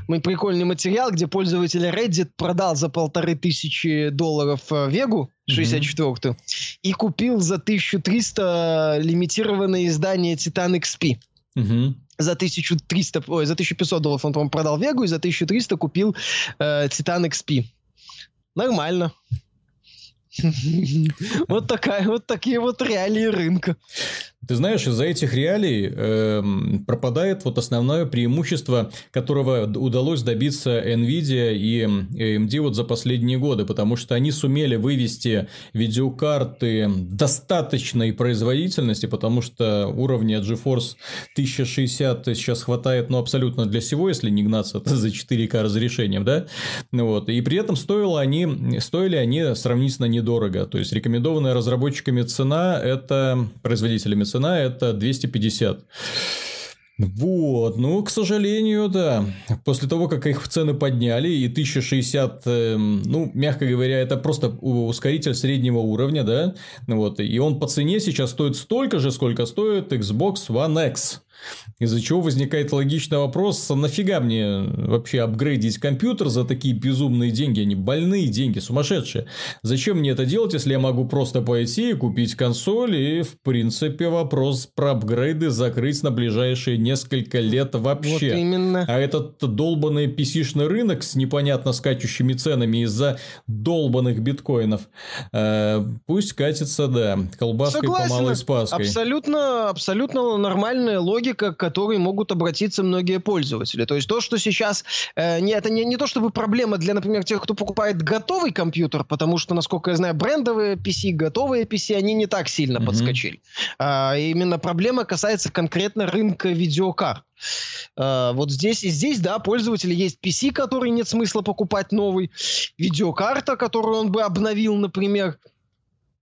мой прикольный материал, где пользователь Reddit продал за полторы тысячи долларов Вегу 64 uh-huh. и купил за 1300 лимитированное издание Titan XP. Uh-huh за 1300, ой, за 1500 долларов он, по продал Вегу и за 1300 купил э, Titan XP. Нормально. Вот такая, вот такие вот реалии рынка. Ты знаешь, из-за этих реалий э, пропадает вот основное преимущество, которого удалось добиться Nvidia и AMD вот за последние годы, потому что они сумели вывести видеокарты достаточной производительности, потому что уровня GeForce 1060 сейчас хватает, ну, абсолютно для всего, если не гнаться за 4К разрешением, да, вот, и при этом стоило они, стоили они сравнительно недорого, то есть рекомендованная разработчиками цена это производителями цена это 250. Вот, ну, к сожалению, да. После того, как их цены подняли, и 1060, э, эм, ну, мягко говоря, это просто ускоритель среднего уровня, да, вот, и он по цене сейчас стоит столько же, сколько стоит Xbox One X. Из-за чего возникает логичный вопрос, а нафига мне вообще апгрейдить компьютер за такие безумные деньги, они больные деньги, сумасшедшие. Зачем мне это делать, если я могу просто пойти и купить консоль и, в принципе, вопрос про апгрейды закрыть на ближайшие несколько лет вообще. Вот именно. А этот долбанный PC-шный рынок с непонятно скачущими ценами из-за долбанных биткоинов, э, пусть катится, да, колбаской Согласен, по малой спаской. Абсолютно, абсолютно нормальная логика логика, к которой могут обратиться многие пользователи. То есть то, что сейчас... Э, не, это не, не то чтобы проблема для, например, тех, кто покупает готовый компьютер, потому что, насколько я знаю, брендовые PC, готовые PC, они не так сильно mm-hmm. подскочили. А, именно проблема касается конкретно рынка видеокарт. Uh, вот здесь и здесь, да, пользователи есть PC, который нет смысла покупать новый, видеокарта, которую он бы обновил, например,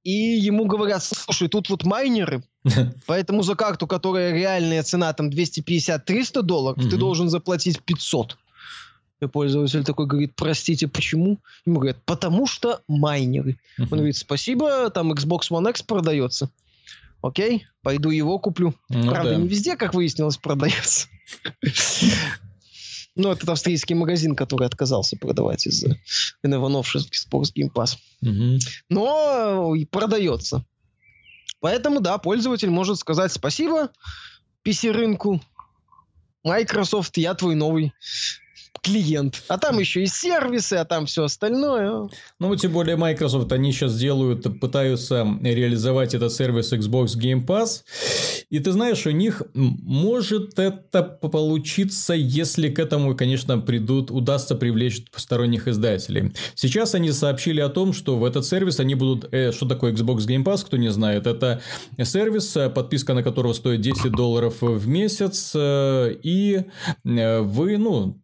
и ему говорят, слушай, тут вот майнеры, поэтому за карту, которая реальная цена там 250-300 долларов, ты должен заплатить 500. И пользователь такой говорит, простите, почему? Ему говорят, потому что майнеры. Он говорит, спасибо, там Xbox One X продается. Окей, пойду его куплю. Ну, Правда, да. не везде, как выяснилось, продается. Ну, этот австрийский магазин, который отказался продавать из-за новшинский Sports Game Pass. Угу. Но и продается. Поэтому, да, пользователь может сказать спасибо PC-рынку. Microsoft, я твой новый клиент. А там еще и сервисы, а там все остальное. Ну, тем более Microsoft, они сейчас делают, пытаются реализовать этот сервис Xbox Game Pass. И ты знаешь, у них может это получиться, если к этому, конечно, придут, удастся привлечь посторонних издателей. Сейчас они сообщили о том, что в этот сервис они будут... Э, что такое Xbox Game Pass, кто не знает? Это сервис, э, подписка на которого стоит 10 долларов в месяц. Э, и э, вы, ну,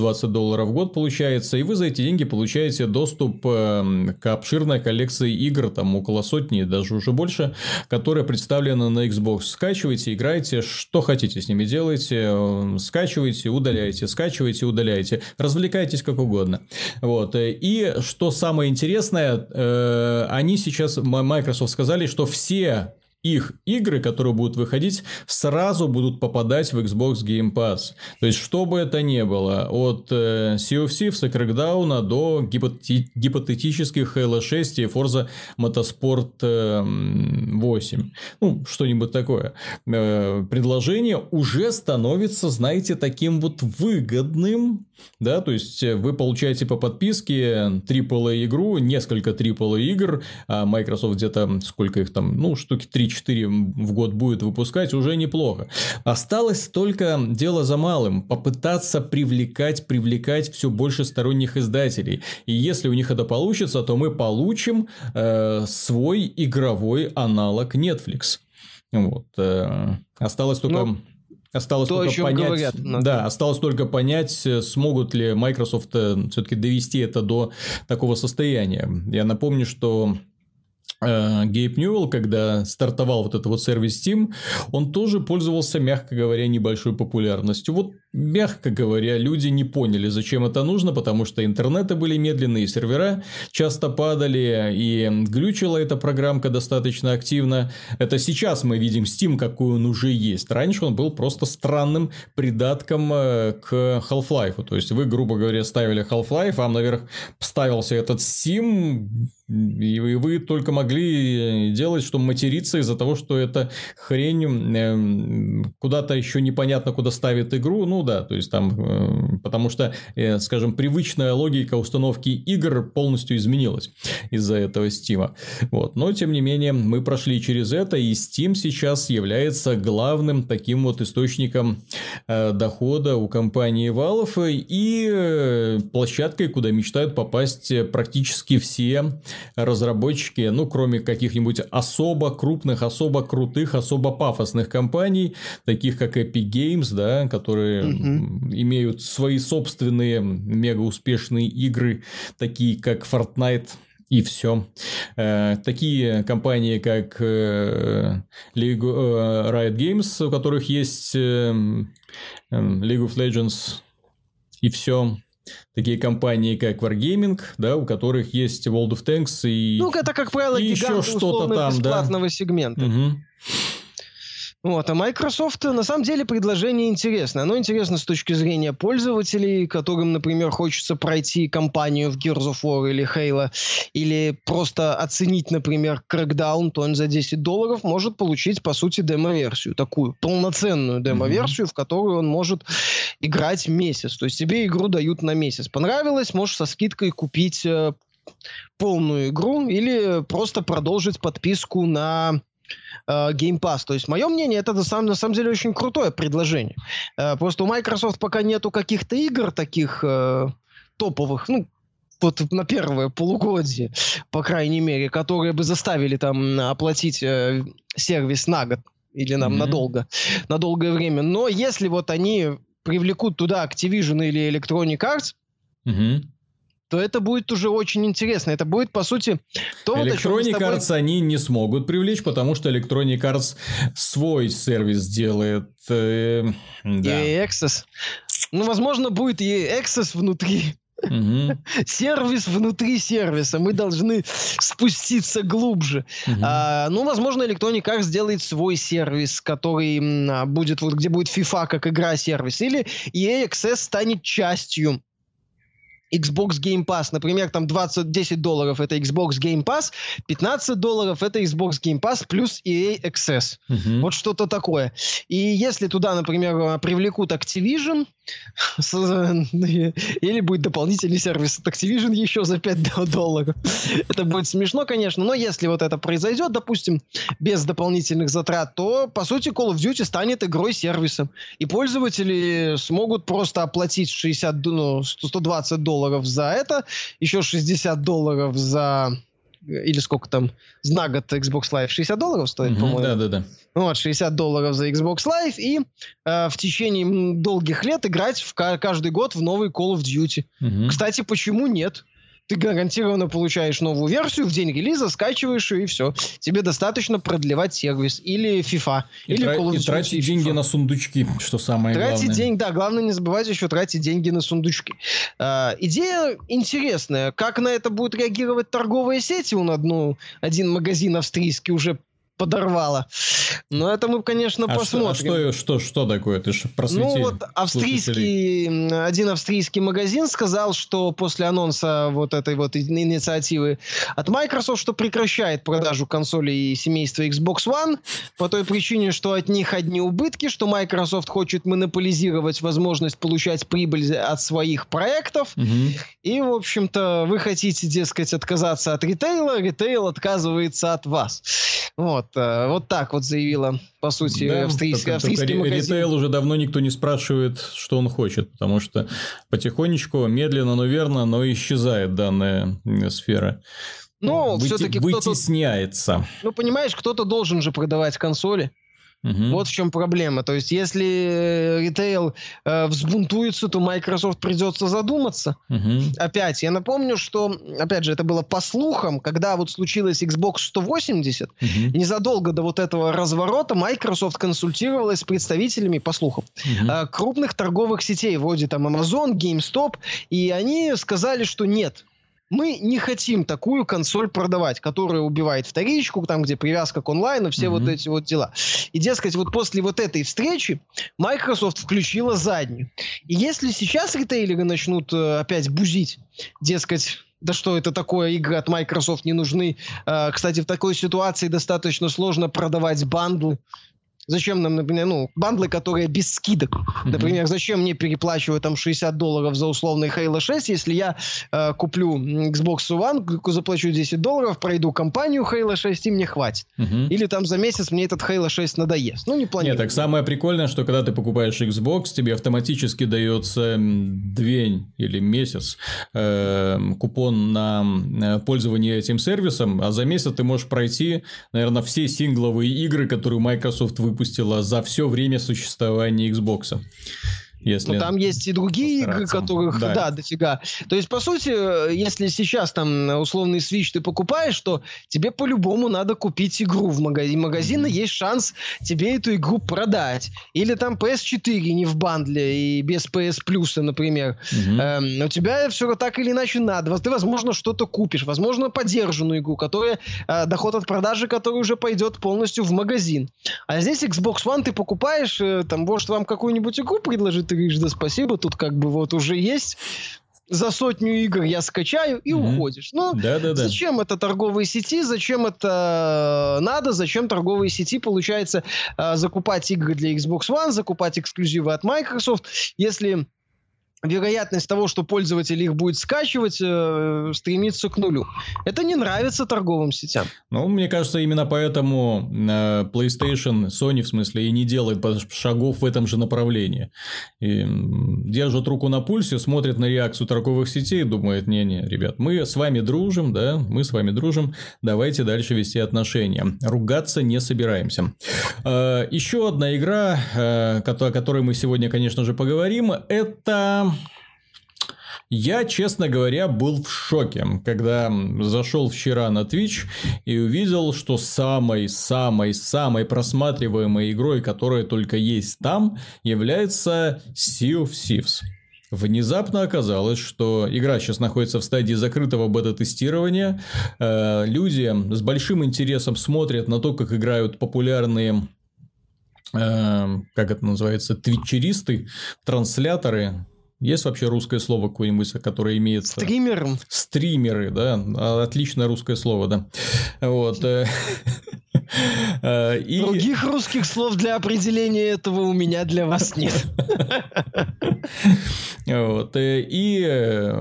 120 долларов в год получается, и вы за эти деньги получаете доступ эм, к обширной коллекции игр, там около сотни, даже уже больше, которые представлены на Xbox. Скачивайте, играйте, что хотите с ними делайте, эм, скачивайте, удаляйте, скачивайте, удаляйте, развлекайтесь как угодно. Вот. И что самое интересное, э, они сейчас, Microsoft сказали, что все их игры, которые будут выходить, сразу будут попадать в Xbox Game Pass. То есть, что бы это ни было, от э, Sea of Thieves и Crackdown до гипоте- гипотетических Halo 6 и Forza Motorsport э, 8. Ну, что-нибудь такое. Э, предложение уже становится, знаете, таким вот выгодным. Да, то есть, вы получаете по подписке AAA игру, несколько AAA игр, а Microsoft где-то, сколько их там, ну, штуки 3 4 в год будет выпускать, уже неплохо. Осталось только дело за малым. Попытаться привлекать, привлекать все больше сторонних издателей. И если у них это получится, то мы получим э, свой игровой аналог Netflix. Вот. Э, осталось только... Ну... Осталось То, только понять, говорят, да, осталось только понять, смогут ли Microsoft э, все-таки довести это до такого состояния. Я напомню, что Э, Гейб Ньюэлл, когда стартовал вот этот вот сервис Steam, он тоже пользовался, мягко говоря, небольшой популярностью. Вот, мягко говоря, люди не поняли, зачем это нужно, потому что интернеты были медленные, сервера часто падали, и глючила эта программка достаточно активно. Это сейчас мы видим Steam, какой он уже есть. Раньше он был просто странным придатком э, к Half-Life. То есть, вы, грубо говоря, ставили Half-Life, вам наверх ставился этот Steam, и вы только могли делать, что материться из-за того, что эта хрень эм, куда-то еще непонятно куда ставит игру. Ну да, то есть там, э, потому что, э, скажем, привычная логика установки игр полностью изменилась из-за этого Steam. Вот. Но, тем не менее, мы прошли через это, и Steam сейчас является главным таким вот источником э, дохода у компании Valve и площадкой, куда мечтают попасть практически все разработчики, ну, кроме каких-нибудь особо крупных, особо крутых, особо пафосных компаний, таких как Epic Games, да, которые угу. имеют свои собственные мега успешные игры, такие как Fortnite, и все. Э, такие компании, как э, League, э, Riot Games, у которых есть League of Legends, и все такие компании, как Wargaming, да, у которых есть World of Tanks и... Ну, это, как правило, и еще что-то там, бесплатного да? сегмента. Угу. Вот, а Microsoft, на самом деле, предложение интересное. Оно интересно с точки зрения пользователей, которым, например, хочется пройти кампанию в Gears of War или Halo, или просто оценить, например, Crackdown, то он за 10 долларов может получить, по сути, демо-версию, такую полноценную демо-версию, mm-hmm. в которую он может играть месяц. То есть тебе игру дают на месяц. Понравилось, можешь со скидкой купить э, полную игру или просто продолжить подписку на э, Game Pass. То есть, мое мнение, это на самом, на самом деле очень крутое предложение. Э, просто у Microsoft пока нету каких-то игр таких э, топовых, ну, вот на первое полугодие, по крайней мере, которые бы заставили там оплатить э, сервис на год или нам mm-hmm. надолго, на долгое время. Но если вот они привлекут туда Activision или Electronic Arts, mm-hmm то это будет уже очень интересно. Это будет, по сути, то, Electronic тобой... Arts они не смогут привлечь, потому что Electronic Arts свой сервис делает. Э, да. И Access. Ну, возможно, будет и Access внутри. Угу. Сервис внутри сервиса. Мы должны спуститься глубже. Угу. А, ну, возможно, Electronic Arts сделает свой сервис, который а, будет вот где будет FIFA как игра сервис, или EA Access станет частью Xbox Game Pass, например, там 20, 10 долларов это Xbox Game Pass, 15 долларов это Xbox Game Pass плюс EA Access. Uh-huh. Вот что-то такое. И если туда, например, привлекут Activision, или будет дополнительный сервис от Activision еще за 5 долларов. Это будет смешно, конечно, но если вот это произойдет, допустим, без дополнительных затрат, то, по сути, Call of Duty станет игрой-сервисом. И пользователи смогут просто оплатить 60, ну, 120 долларов за это, еще 60 долларов за или сколько там, на год Xbox Live 60 долларов стоит, mm-hmm, по-моему. Да-да-да. Вот, 60 долларов за Xbox Live, и э, в течение долгих лет играть в каждый год в новый Call of Duty. Mm-hmm. Кстати, почему нет? Ты гарантированно получаешь новую версию в день релиза, скачиваешь ее и все. Тебе достаточно продлевать сервис. Или FIFA. И, или тра- Call of Duty, и тратить деньги на сундучки, что самое тратить главное. Деньги, да, главное не забывать еще тратить деньги на сундучки. А, идея интересная. Как на это будут реагировать торговые сети? Он одну, один магазин австрийский уже подорвало. Но это мы, конечно, а посмотрим. Что, а что, что, что такое? Ты же просвети Ну, вот австрийский, один австрийский магазин сказал, что после анонса вот этой вот инициативы от Microsoft, что прекращает продажу консолей семейства Xbox One по той причине, что от них одни убытки, что Microsoft хочет монополизировать возможность получать прибыль от своих проектов. Угу. И, в общем-то, вы хотите, дескать, отказаться от ритейла, ритейл отказывается от вас. Вот. Э, вот так вот заявила, по сути, да, австрийский, только, австрийский только магазин. Ритейл уже давно никто не спрашивает, что он хочет, потому что потихонечку, медленно, но верно, но исчезает данная сфера. Ну, Выти... все-таки кто-то... Вытесняется. Ну, понимаешь, кто-то должен же продавать консоли. Угу. Вот в чем проблема. То есть, если э, ритейл э, взбунтуется, то Microsoft придется задуматься. Угу. Опять, я напомню, что, опять же, это было по слухам, когда вот случилась Xbox 180, угу. незадолго до вот этого разворота Microsoft консультировалась с представителями, по слухам, угу. э, крупных торговых сетей, вроде там Amazon, GameStop, и они сказали, что нет, мы не хотим такую консоль продавать, которая убивает вторичку, там, где привязка к онлайну, все mm-hmm. вот эти вот дела. И, дескать, вот после вот этой встречи Microsoft включила заднюю. И если сейчас ритейлеры начнут э, опять бузить, дескать, да что это такое, игры от Microsoft не нужны. Э, кстати, в такой ситуации достаточно сложно продавать бандлы. Зачем нам, например, ну, бандлы, которые без скидок. Например, зачем мне переплачивать там 60 долларов за условный Halo 6, если я э, куплю Xbox One, заплачу 10 долларов, пройду компанию Halo 6 и мне хватит. Или там за месяц мне этот Halo 6 надоест. Ну, не планирую. Нет, так самое прикольное, что когда ты покупаешь Xbox, тебе автоматически дается две или месяц э, купон на э, пользование этим сервисом, а за месяц ты можешь пройти, наверное, все сингловые игры, которые Microsoft выпустила выпустила за все время существования Xbox. Если Но там есть и другие игры, которых, да. да, дофига. То есть, по сути, если сейчас там условный Switch ты покупаешь, то тебе по-любому надо купить игру в магазине. Магазина mm-hmm. есть шанс тебе эту игру продать. Или там PS4 не в бандле и без PS Plus, например. Mm-hmm. Эм, у тебя все так или иначе надо. Ты, возможно, что-то купишь. Возможно, поддержанную игру, которая, э, доход от продажи, который уже пойдет полностью в магазин. А здесь Xbox One ты покупаешь, э, там, может, вам какую-нибудь игру предложить, да спасибо, тут как бы вот уже есть за сотню игр я скачаю и mm-hmm. уходишь. Ну, да, да, да. зачем это торговые сети, зачем это надо, зачем торговые сети, получается, э, закупать игры для Xbox One, закупать эксклюзивы от Microsoft, если вероятность того, что пользователь их будет скачивать, э, стремится к нулю. Это не нравится торговым сетям. Ну, мне кажется, именно поэтому э, PlayStation, Sony в смысле, и не делает шагов в этом же направлении. И держат руку на пульсе, смотрят на реакцию торговых сетей и думают, не-не, ребят, мы с вами дружим, да, мы с вами дружим, давайте дальше вести отношения. Ругаться не собираемся. Э, еще одна игра, о которой мы сегодня, конечно же, поговорим, это я, честно говоря, был в шоке, когда зашел вчера на Twitch и увидел, что самой-самой-самой просматриваемой игрой, которая только есть там, является Sea of Thieves. Внезапно оказалось, что игра сейчас находится в стадии закрытого бета-тестирования. Э, люди с большим интересом смотрят на то, как играют популярные э, как это называется, твитчеристы, трансляторы, есть вообще русское слово какое-нибудь, которое имеет... Стримеры. Стримеры, да. Отличное русское слово, да. Вот. Э, э, и... Других русских слов для определения этого у меня для вас нет. Вот. Э, и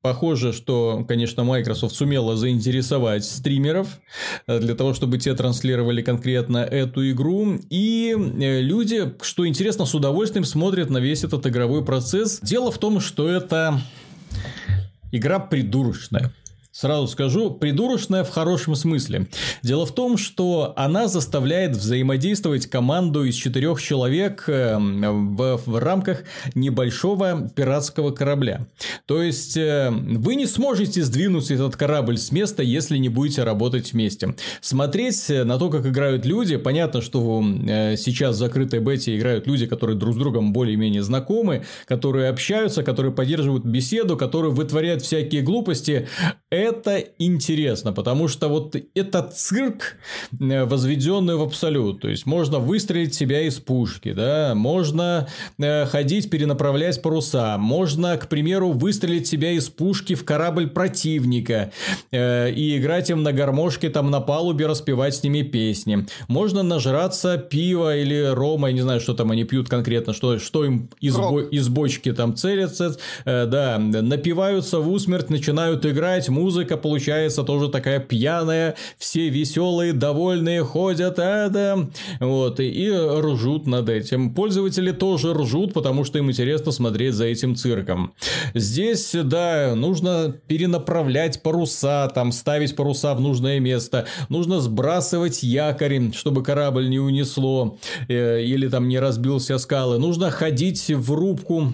похоже, что, конечно, Microsoft сумела заинтересовать стримеров для того, чтобы те транслировали конкретно эту игру. И люди, что интересно, с удовольствием смотрят на весь этот игровой процесс Дело в том, что это игра придурочная. Сразу скажу, придурочная в хорошем смысле. Дело в том, что она заставляет взаимодействовать команду из четырех человек эм, в, в рамках небольшого пиратского корабля. То есть, э, вы не сможете сдвинуть этот корабль с места, если не будете работать вместе. Смотреть на то, как играют люди, понятно, что э, сейчас в закрытой бете играют люди, которые друг с другом более-менее знакомы, которые общаются, которые поддерживают беседу, которые вытворяют всякие глупости это интересно, потому что вот это цирк, э, возведенный в абсолют. То есть, можно выстрелить себя из пушки, да, можно э, ходить, перенаправлять паруса, можно, к примеру, выстрелить себя из пушки в корабль противника э, и играть им на гармошке там на палубе, распевать с ними песни. Можно нажраться пива или рома, я не знаю, что там они пьют конкретно, что, что им из, бо- из бочки там целятся, э, да, напиваются в усмерть, начинают играть, музыку музыка получается тоже такая пьяная, все веселые, довольные ходят, а да, вот, и ржут над этим. Пользователи тоже ржут, потому что им интересно смотреть за этим цирком. Здесь, да, нужно перенаправлять паруса, там, ставить паруса в нужное место, нужно сбрасывать якорь, чтобы корабль не унесло, э, или там не разбился скалы, нужно ходить в рубку,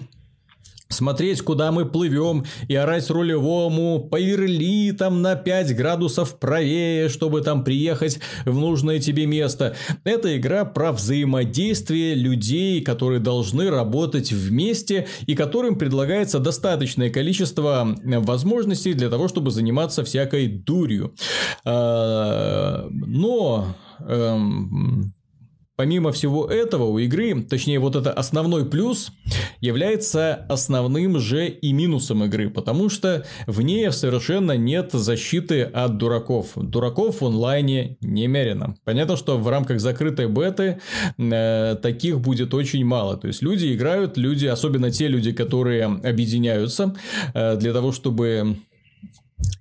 смотреть, куда мы плывем, и орать рулевому «поверли там на 5 градусов правее, чтобы там приехать в нужное тебе место». Это игра про взаимодействие людей, которые должны работать вместе и которым предлагается достаточное количество возможностей для того, чтобы заниматься всякой дурью. А, но эм, Помимо всего этого, у игры, точнее вот это основной плюс, является основным же и минусом игры, потому что в ней совершенно нет защиты от дураков. Дураков в онлайне немерено. Понятно, что в рамках закрытой беты э, таких будет очень мало. То есть люди играют, люди, особенно те люди, которые объединяются э, для того, чтобы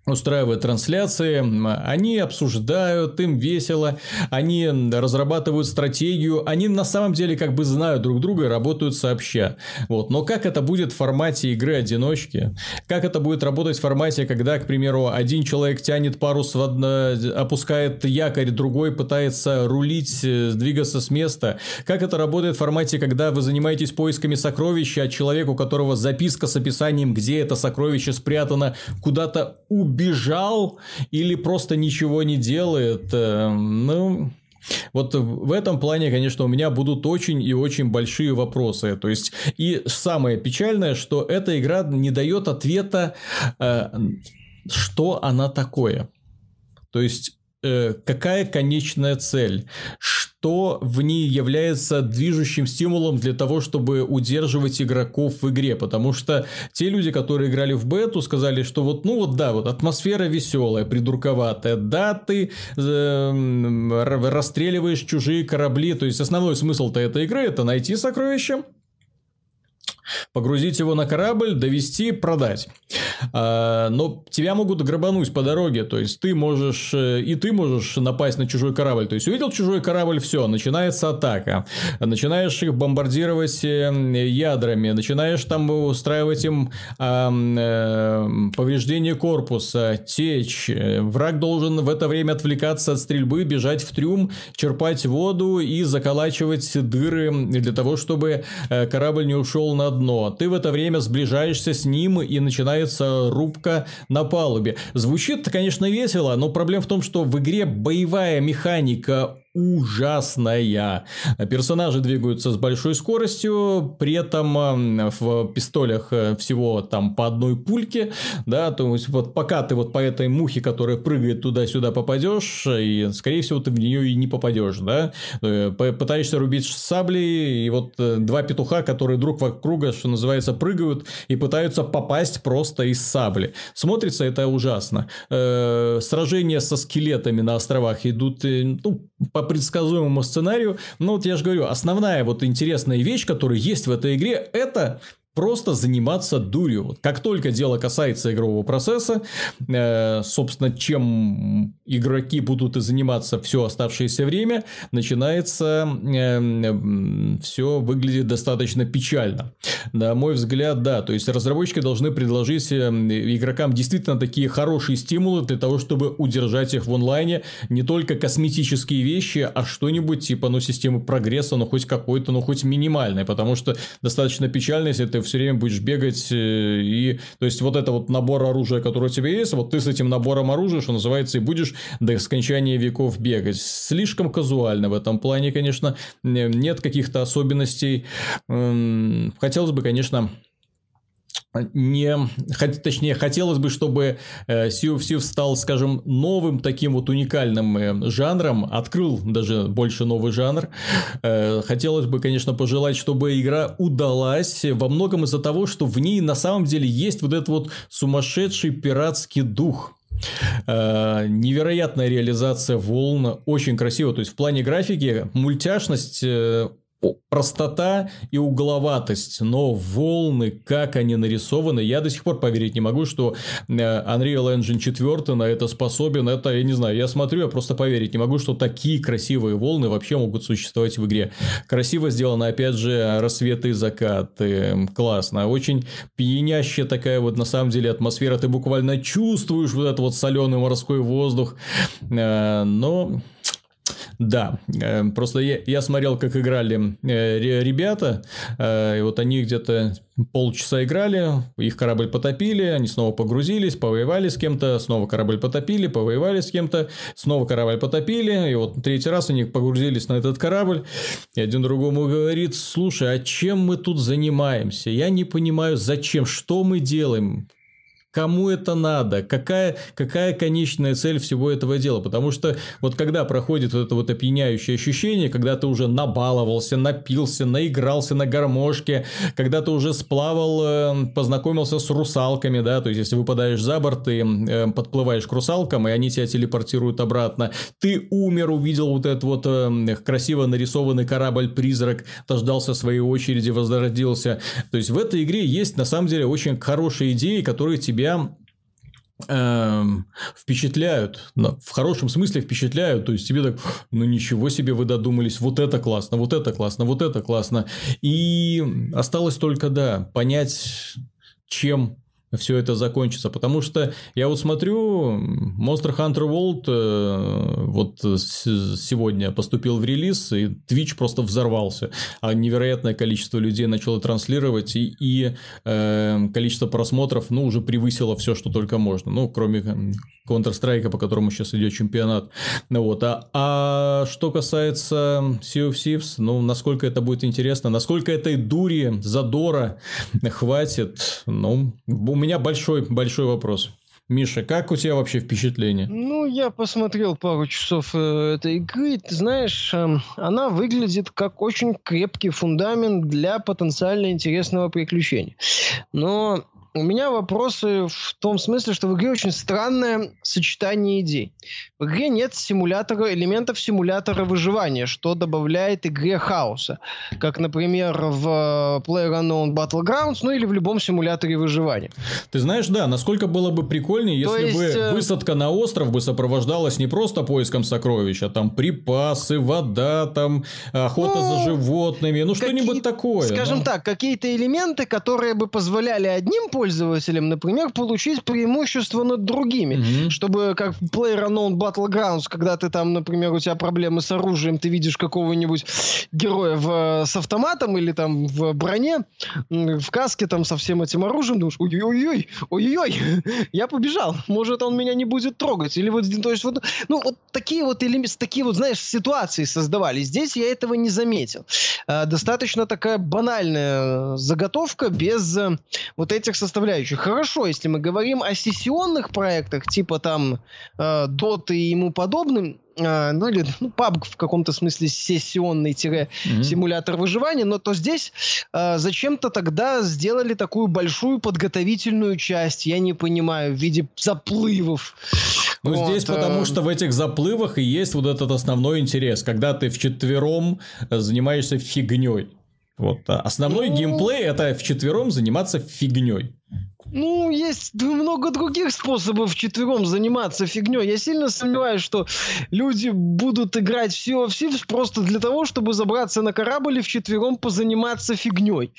устраивают трансляции, они обсуждают, им весело, они разрабатывают стратегию, они на самом деле как бы знают друг друга и работают сообща. Вот. Но как это будет в формате игры-одиночки? Как это будет работать в формате, когда, к примеру, один человек тянет парус, в одно, опускает якорь, другой пытается рулить, э, двигаться с места? Как это работает в формате, когда вы занимаетесь поисками сокровища, а человек, у которого записка с описанием, где это сокровище спрятано, куда-то убежал или просто ничего не делает. Э, ну, вот в этом плане, конечно, у меня будут очень и очень большие вопросы. То есть, и самое печальное, что эта игра не дает ответа, э, что она такое. То есть, какая конечная цель, что в ней является движущим стимулом для того, чтобы удерживать игроков в игре, потому что те люди, которые играли в бету, сказали, что вот, ну вот да, вот атмосфера веселая, придурковатая, да, ты э, расстреливаешь чужие корабли, то есть основной смысл-то этой игры это найти сокровища, Погрузить его на корабль, довести, продать. А, но тебя могут грабануть по дороге. То есть, ты можешь... Э, и ты можешь напасть на чужой корабль. То есть, увидел чужой корабль, все, начинается атака. Начинаешь их бомбардировать э, ядрами. Начинаешь там устраивать им а, повреждение корпуса, течь. Враг должен в это время отвлекаться от стрельбы, бежать в трюм, черпать воду и заколачивать дыры для того, чтобы корабль не ушел на дно. Ты в это время сближаешься с ним и начинается рубка на палубе. Звучит, конечно, весело, но проблема в том, что в игре боевая механика ужасная. Персонажи двигаются с большой скоростью, при этом в пистолях э, всего там по одной пульке, да, то есть вот пока ты вот по этой мухе, которая прыгает туда-сюда попадешь, и скорее всего ты в нее и не попадешь, да, э, пытаешься рубить сабли, и вот э, два петуха, которые друг вокруг, что называется, прыгают и пытаются попасть просто из сабли. Смотрится это ужасно. Сражения со скелетами на островах идут, ну, по предсказуемому сценарию. Но вот я же говорю, основная вот интересная вещь, которая есть в этой игре, это просто заниматься дурью. Вот как только дело касается игрового процесса, э, собственно, чем игроки будут и заниматься все оставшееся время, начинается э, все выглядит достаточно печально. На мой взгляд, да. То есть разработчики должны предложить э, игрокам действительно такие хорошие стимулы для того, чтобы удержать их в онлайне. Не только косметические вещи, а что-нибудь типа ну, системы прогресса, ну хоть какой-то, ну хоть минимальной. Потому что достаточно печально, если ты все время будешь бегать э, и... То есть, вот это вот набор оружия, который у тебя есть, вот ты с этим набором оружия, что называется, и будешь до скончания веков бегать. Слишком казуально в этом плане, конечно. Нет каких-то особенностей. Хотелось бы, конечно, не, точнее, хотелось бы, чтобы э, of Thieves стал, скажем, новым таким вот уникальным э, жанром, открыл даже больше новый жанр. Э, хотелось бы, конечно, пожелать, чтобы игра удалась во многом из-за того, что в ней на самом деле есть вот этот вот сумасшедший пиратский дух. Невероятная реализация волн, очень красиво. То есть, в плане графики мультяшность простота и угловатость, но волны, как они нарисованы, я до сих пор поверить не могу, что э, Unreal Engine 4 на это способен, это, я не знаю, я смотрю, я просто поверить не могу, что такие красивые волны вообще могут существовать в игре. Красиво сделано, опять же, рассветы и закаты, классно, очень пьянящая такая вот, на самом деле, атмосфера, ты буквально чувствуешь вот этот вот соленый морской воздух, э, но да, э, просто я, я смотрел, как играли э, ребята, э, и вот они где-то полчаса играли, их корабль потопили, они снова погрузились, повоевали с кем-то, снова корабль потопили, повоевали с кем-то, снова корабль потопили, и вот третий раз они погрузились на этот корабль, и один другому говорит, слушай, а чем мы тут занимаемся? Я не понимаю, зачем, что мы делаем? Кому это надо? Какая, какая конечная цель всего этого дела? Потому что вот когда проходит вот это вот опьяняющее ощущение, когда ты уже набаловался, напился, наигрался на гармошке, когда ты уже сплавал, э, познакомился с русалками, да, то есть если выпадаешь за борт, ты э, подплываешь к русалкам, и они тебя телепортируют обратно. Ты умер, увидел вот этот вот э, красиво нарисованный корабль-призрак, дождался своей очереди, возродился. То есть в этой игре есть на самом деле очень хорошие идеи, которые тебе тебя эм, впечатляют, в хорошем смысле впечатляют, то есть тебе так, ну ничего себе вы додумались, вот это классно, вот это классно, вот это классно, и осталось только, да, понять, чем все это закончится. Потому что я вот смотрю, Monster Hunter World э, вот сегодня поступил в релиз, и Twitch просто взорвался. А невероятное количество людей начало транслировать, и, и э, количество просмотров ну, уже превысило все, что только можно. Ну, кроме Counter-Strike, по которому сейчас идет чемпионат. Ну, вот. а, а что касается Sea of Thieves, ну, насколько это будет интересно, насколько этой дури, задора хватит, ну, у меня большой-большой вопрос. Миша, как у тебя вообще впечатление? Ну, я посмотрел пару часов э, этой игры. Ты знаешь, э, она выглядит как очень крепкий фундамент для потенциально интересного приключения. Но у меня вопросы в том смысле, что в игре очень странное сочетание идей. В игре нет симулятора, элементов симулятора выживания, что добавляет игре хаоса. Как, например, в PlayerUnknown Battlegrounds, ну или в любом симуляторе выживания. Ты знаешь, да, насколько было бы прикольнее, если есть, бы э, высадка на остров бы сопровождалась не просто поиском сокровищ, а там припасы, вода, там охота ну, за животными, ну что-нибудь такое. Скажем да? так, какие-то элементы, которые бы позволяли одним пользователям пользователям, например, получить преимущество над другими, mm-hmm. чтобы как в PlayerUnknown Battlegrounds, когда ты там, например, у тебя проблемы с оружием, ты видишь какого-нибудь героя в, с автоматом или там в броне, в каске там со всем этим оружием, думаешь, ой-ой-ой, ой-ой, я побежал, может он меня не будет трогать, или вот, то есть вот, ну вот такие вот элементы, такие вот, знаешь, ситуации создавали. Здесь я этого не заметил. А, достаточно такая банальная заготовка без э, вот этих состояний составляющих. Хорошо, если мы говорим о сессионных проектах, типа там э, Dota и ему подобным, э, ну или ну, PUBG в каком-то смысле сессионный-симулятор mm-hmm. выживания, но то здесь э, зачем-то тогда сделали такую большую подготовительную часть, я не понимаю, в виде заплывов. Ну, вот, здесь потому, э... что в этих заплывах и есть вот этот основной интерес, когда ты вчетвером занимаешься фигней. Вот. А основной ну... геймплей это вчетвером заниматься фигней. Ну, есть много других способов вчетвером заниматься фигней. Я сильно сомневаюсь, что люди будут играть в Sea of Thieves просто для того, чтобы забраться на корабль и вчетвером позаниматься фигней.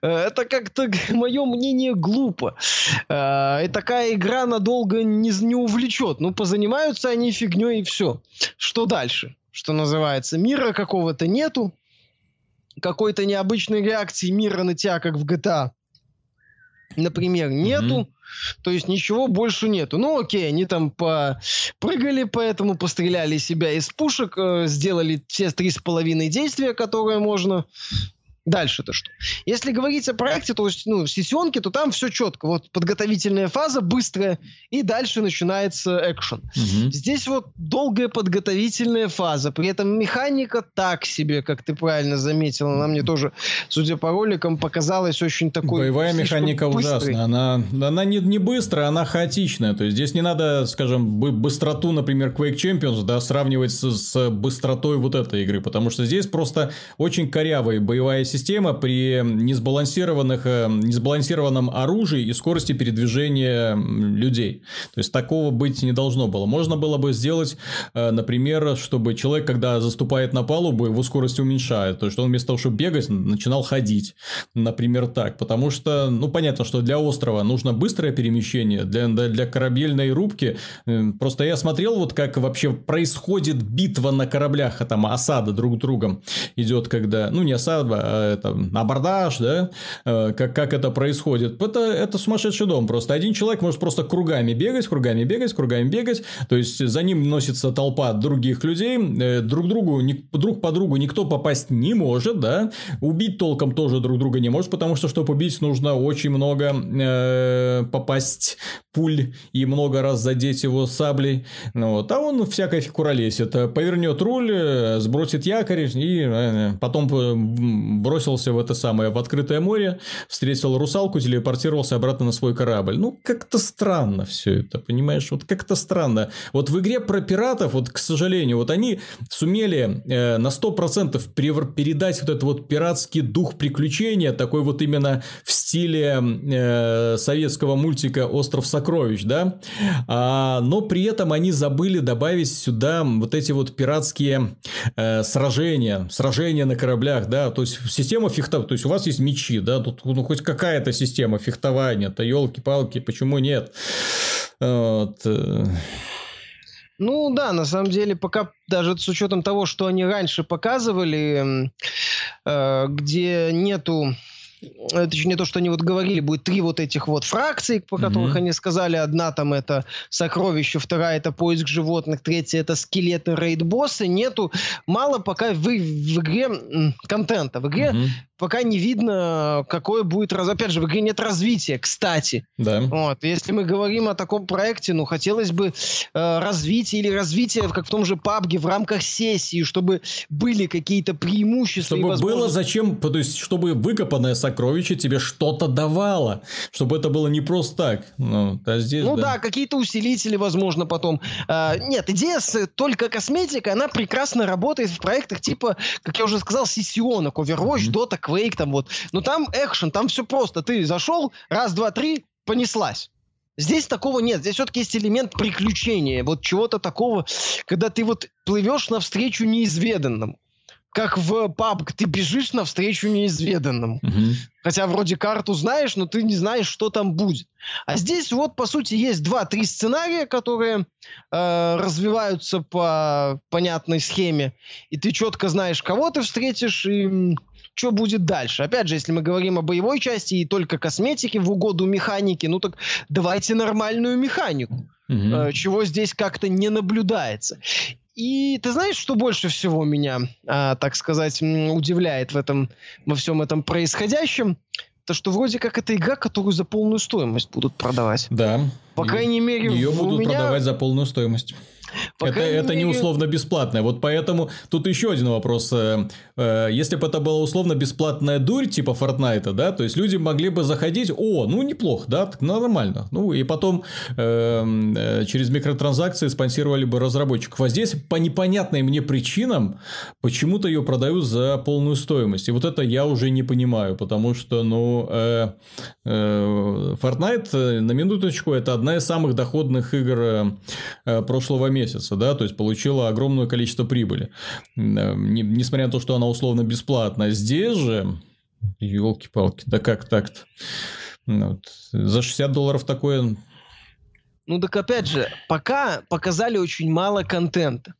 Э, это как-то, мое мнение, глупо. Э, и такая игра надолго не, не увлечет. Ну, позанимаются они фигней и все. Что дальше? Что называется, мира какого-то нету какой-то необычной реакции мира на тебя, как в GTA, например, нету. Mm-hmm. То есть ничего больше нету. Ну окей, они там попрыгали, поэтому постреляли себя из пушек, э, сделали все три с половиной действия, которые можно. Дальше-то что? Если говорить о проекте, то есть, ну, в сессионке, то там все четко. Вот подготовительная фаза быстрая, и дальше начинается экшен. Угу. Здесь вот долгая подготовительная фаза. При этом механика так себе, как ты правильно заметил. Она мне тоже, судя по роликам, показалась очень такой... Боевая механика быстрой. ужасная. Она, она не, не быстрая, она хаотичная. То есть, здесь не надо, скажем, быстроту, например, Quake Champions, да, сравнивать с, с быстротой вот этой игры. Потому что здесь просто очень корявая боевая система при несбалансированных, э, несбалансированном оружии и скорости передвижения людей. То есть, такого быть не должно было. Можно было бы сделать, э, например, чтобы человек, когда заступает на палубу, его скорость уменьшает. То есть, он вместо того, чтобы бегать, начинал ходить. Например, так. Потому что, ну, понятно, что для острова нужно быстрое перемещение, для, для корабельной рубки. Э, просто я смотрел, вот как вообще происходит битва на кораблях, а там осада друг другом идет, когда, ну, не осада, а это, абордаж, да, э, как, как это происходит. Это, это сумасшедший дом. Просто один человек может просто кругами бегать, кругами бегать, кругами бегать. То есть, за ним носится толпа других людей. Э, друг другу, друг по другу никто попасть не может, да. Убить толком тоже друг друга не может, потому что, чтобы убить, нужно очень много э, попасть пуль и много раз задеть его саблей. Ну, вот. А он всякой фикуролесит. Повернет руль, э, сбросит якорь и потом бросился в это самое, в открытое море, встретил русалку, телепортировался обратно на свой корабль. Ну, как-то странно все это, понимаешь? Вот как-то странно. Вот в игре про пиратов, вот, к сожалению, вот они сумели э, на 100% передать вот этот вот пиратский дух приключения, такой вот именно в стиле э, советского мультика «Остров сокровищ», да? А, но при этом они забыли добавить сюда вот эти вот пиратские э, сражения, сражения на кораблях, да, то есть система фехтования, то есть у вас есть мечи, да, тут ну, хоть какая-то система фехтования, то елки-палки, почему нет? Вот. Э. Ну да, на самом деле, пока даже с учетом того, что они раньше показывали, э, где нету это еще не то, что они вот говорили, будет три вот этих вот фракции, по которых mm-hmm. они сказали, одна там это сокровище, вторая это поиск животных, третья это скелеты рейд-боссы, нету, мало пока в, в игре контента. В игре mm-hmm пока не видно, какое будет... Раз... Опять же, в игре нет развития, кстати. Да. Вот. Если мы говорим о таком проекте, ну, хотелось бы э, развития или развития, как в том же PUBG, в рамках сессии, чтобы были какие-то преимущества. Чтобы было зачем, то есть, чтобы выкопанное сокровище тебе что-то давало. Чтобы это было не просто так. Ну, а здесь, ну да, да какие-то усилители, возможно, потом. А, нет, идея с только косметика, она прекрасно работает в проектах типа, как я уже сказал, сессионок, Overwatch, mm-hmm. Dota, Quake, там вот. Но там экшен, там все просто. Ты зашел, раз, два, три, понеслась. Здесь такого нет. Здесь все-таки есть элемент приключения. Вот чего-то такого, когда ты вот плывешь навстречу неизведанному как в PUBG, ты бежишь навстречу неизведанному. Угу. Хотя вроде карту знаешь, но ты не знаешь, что там будет. А здесь вот, по сути, есть два-три сценария, которые э, развиваются по понятной схеме. И ты четко знаешь, кого ты встретишь и что будет дальше. Опять же, если мы говорим о боевой части и только косметике в угоду механики, ну так давайте нормальную механику. Угу. Чего здесь как-то не наблюдается. И ты знаешь, что больше всего меня, а, так сказать, удивляет в этом, во всем этом происходящем? То, что вроде как это игра, которую за полную стоимость будут продавать. Да. По крайней мере, ее будут меня... продавать за полную стоимость. Это это не условно бесплатное. Вот поэтому тут еще один вопрос. Э, э, если бы это была условно бесплатная дурь типа Fortnite, да, то есть люди могли бы заходить, о, ну неплохо, да, нормально. Ну и потом эм, э, через микротранзакции спонсировали бы разработчиков. А здесь по непонятным мне причинам почему-то ее продают за полную стоимость. И вот это я уже не понимаю, потому что, ну, э, э, Fortnite, на минуточку, это одна из самых доходных игр э, прошлого месяца месяца, да, то есть получила огромное количество прибыли, несмотря на то, что она условно бесплатная. Здесь же, елки-палки, да как так-то? Ну вот. За 60 долларов такое... Ну так опять же, пока показали очень мало контента.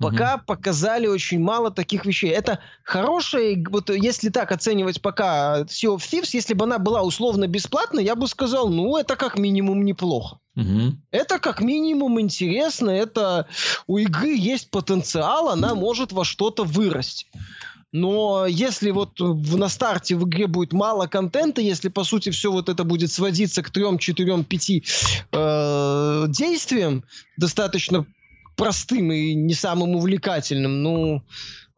Пока угу. показали очень мало таких вещей. Это хорошая, вот если так оценивать пока Sea of Thieves, если бы она была условно бесплатной, я бы сказал, ну, это как минимум неплохо. Угу. Это как минимум интересно, это у игры есть потенциал, она может во что-то вырасти. Но если вот в, на старте в игре будет мало контента, если по сути все вот это будет сводиться к трем, четырем, пяти э, действиям, достаточно простым и не самым увлекательным, ну,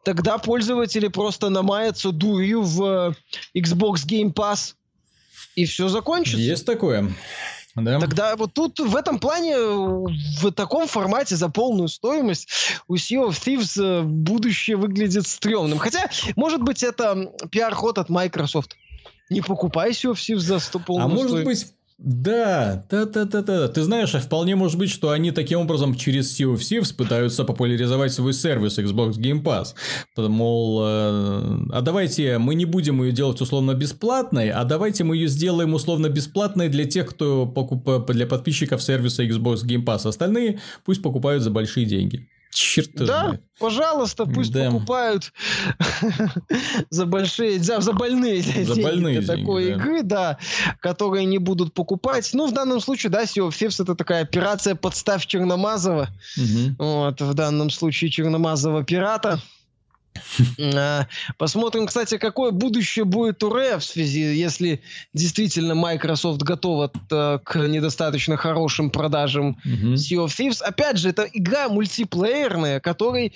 тогда пользователи просто намаются дурью в Xbox Game Pass, и все закончится. Есть такое. Да. Тогда вот тут в этом плане, в таком формате за полную стоимость у Sea of Thieves э, будущее выглядит стрёмным. Хотя, может быть, это пиар-ход от Microsoft. Не покупай Sea of Thieves за 100 полную А может быть, да, да, да, да. Ты знаешь, а вполне может быть, что они таким образом через Thieves пытаются популяризовать свой сервис Xbox Game Pass. Мол, э, а давайте мы не будем ее делать условно бесплатной, а давайте мы ее сделаем условно бесплатной для тех, кто покупает для подписчиков сервиса Xbox Game Pass. Остальные пусть покупают за большие деньги. Черт да, знает. пожалуйста, пусть да. покупают за большие, за, за больные за деньги больные такой деньги, игры, да. да, которые не будут покупать. Ну, в данном случае, да, Sea of Thieves это такая операция подставь Черномазова. Угу. Вот, в данном случае Черномазова пирата. А, посмотрим, кстати, какое будущее будет у Ре в связи, если действительно Microsoft готова э, к недостаточно хорошим продажам mm-hmm. Sea of Thieves. Опять же, это игра мультиплеерная, которой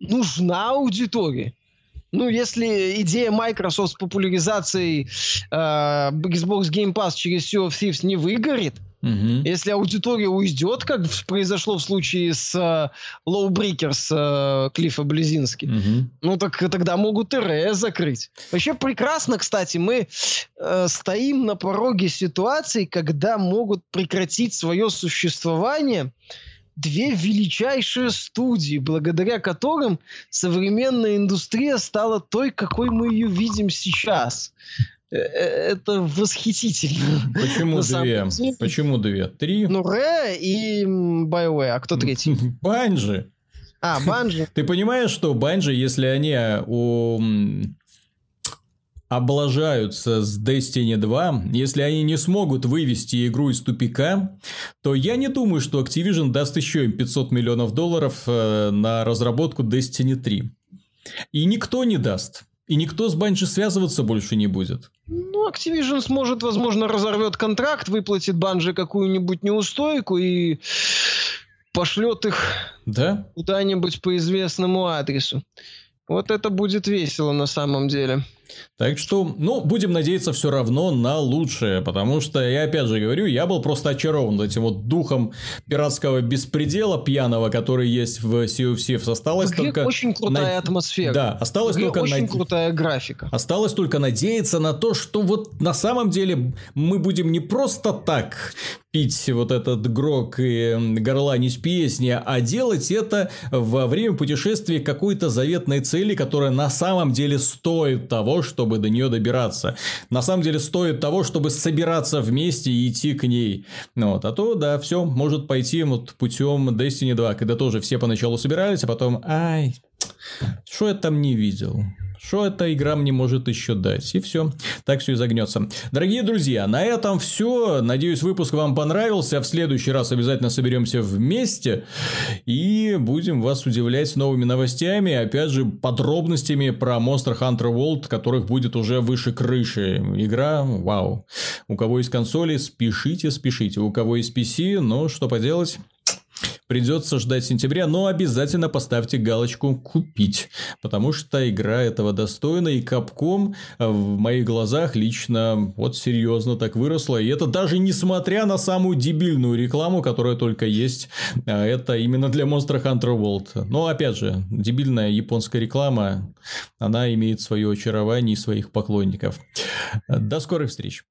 нужна аудитория. Ну, если идея Microsoft с популяризацией э, Xbox Game Pass через Sea of Thieves не выгорит, Угу. Если аудитория уйдет, как произошло в случае с uh, Low Breakers uh, Клиффа Близински, угу. ну так тогда могут РС закрыть. Вообще прекрасно, кстати, мы uh, стоим на пороге ситуации, когда могут прекратить свое существование две величайшие студии, благодаря которым современная индустрия стала той, какой мы ее видим сейчас. Э, э, это восхитительно. Почему две? Почему две? Три? Ну, Ре и BioWare. А кто третий? Банжи. А, Банжи. Ты понимаешь, что Банжи, если они у облажаются с Destiny 2, если они не смогут вывести игру из тупика, то я не думаю, что Activision даст еще им 500 миллионов долларов э, на разработку Destiny 3. И никто не даст. И никто с Банжи связываться больше не будет. Ну, Activision сможет, возможно, разорвет контракт, выплатит Банжи какую-нибудь неустойку и пошлет их да? куда-нибудь по известному адресу. Вот это будет весело на самом деле. Так что, ну, будем надеяться все равно на лучшее, потому что, я опять же говорю, я был просто очарован этим вот духом пиратского беспредела пьяного, который есть в Sea of Thieves. Осталось в только... очень крутая на... атмосфера. Да, осталось в только... очень над... крутая графика. Осталось только надеяться на то, что вот на самом деле мы будем не просто так пить вот этот грок и горланить песни, а делать это во время путешествия какой-то заветной цели, которая на самом деле стоит того, чтобы до нее добираться. На самом деле стоит того, чтобы собираться вместе и идти к ней. Вот. А то, да, все может пойти вот путем Destiny 2, когда тоже все поначалу собирались, а потом, ай, что я там не видел? Что эта игра мне может еще дать? И все. Так все и загнется. Дорогие друзья, на этом все. Надеюсь, выпуск вам понравился. В следующий раз обязательно соберемся вместе и будем вас удивлять новыми новостями. Опять же, подробностями про Monster Hunter World, которых будет уже выше крыши. Игра, вау. У кого есть консоли, спешите, спешите. У кого есть PC, ну, что поделать. Придется ждать сентября, но обязательно поставьте галочку «Купить», потому что игра этого достойна, и Капком в моих глазах лично вот серьезно так выросла. И это даже несмотря на самую дебильную рекламу, которая только есть. А это именно для Monster Hunter World. Но опять же, дебильная японская реклама, она имеет свое очарование и своих поклонников. До скорых встреч!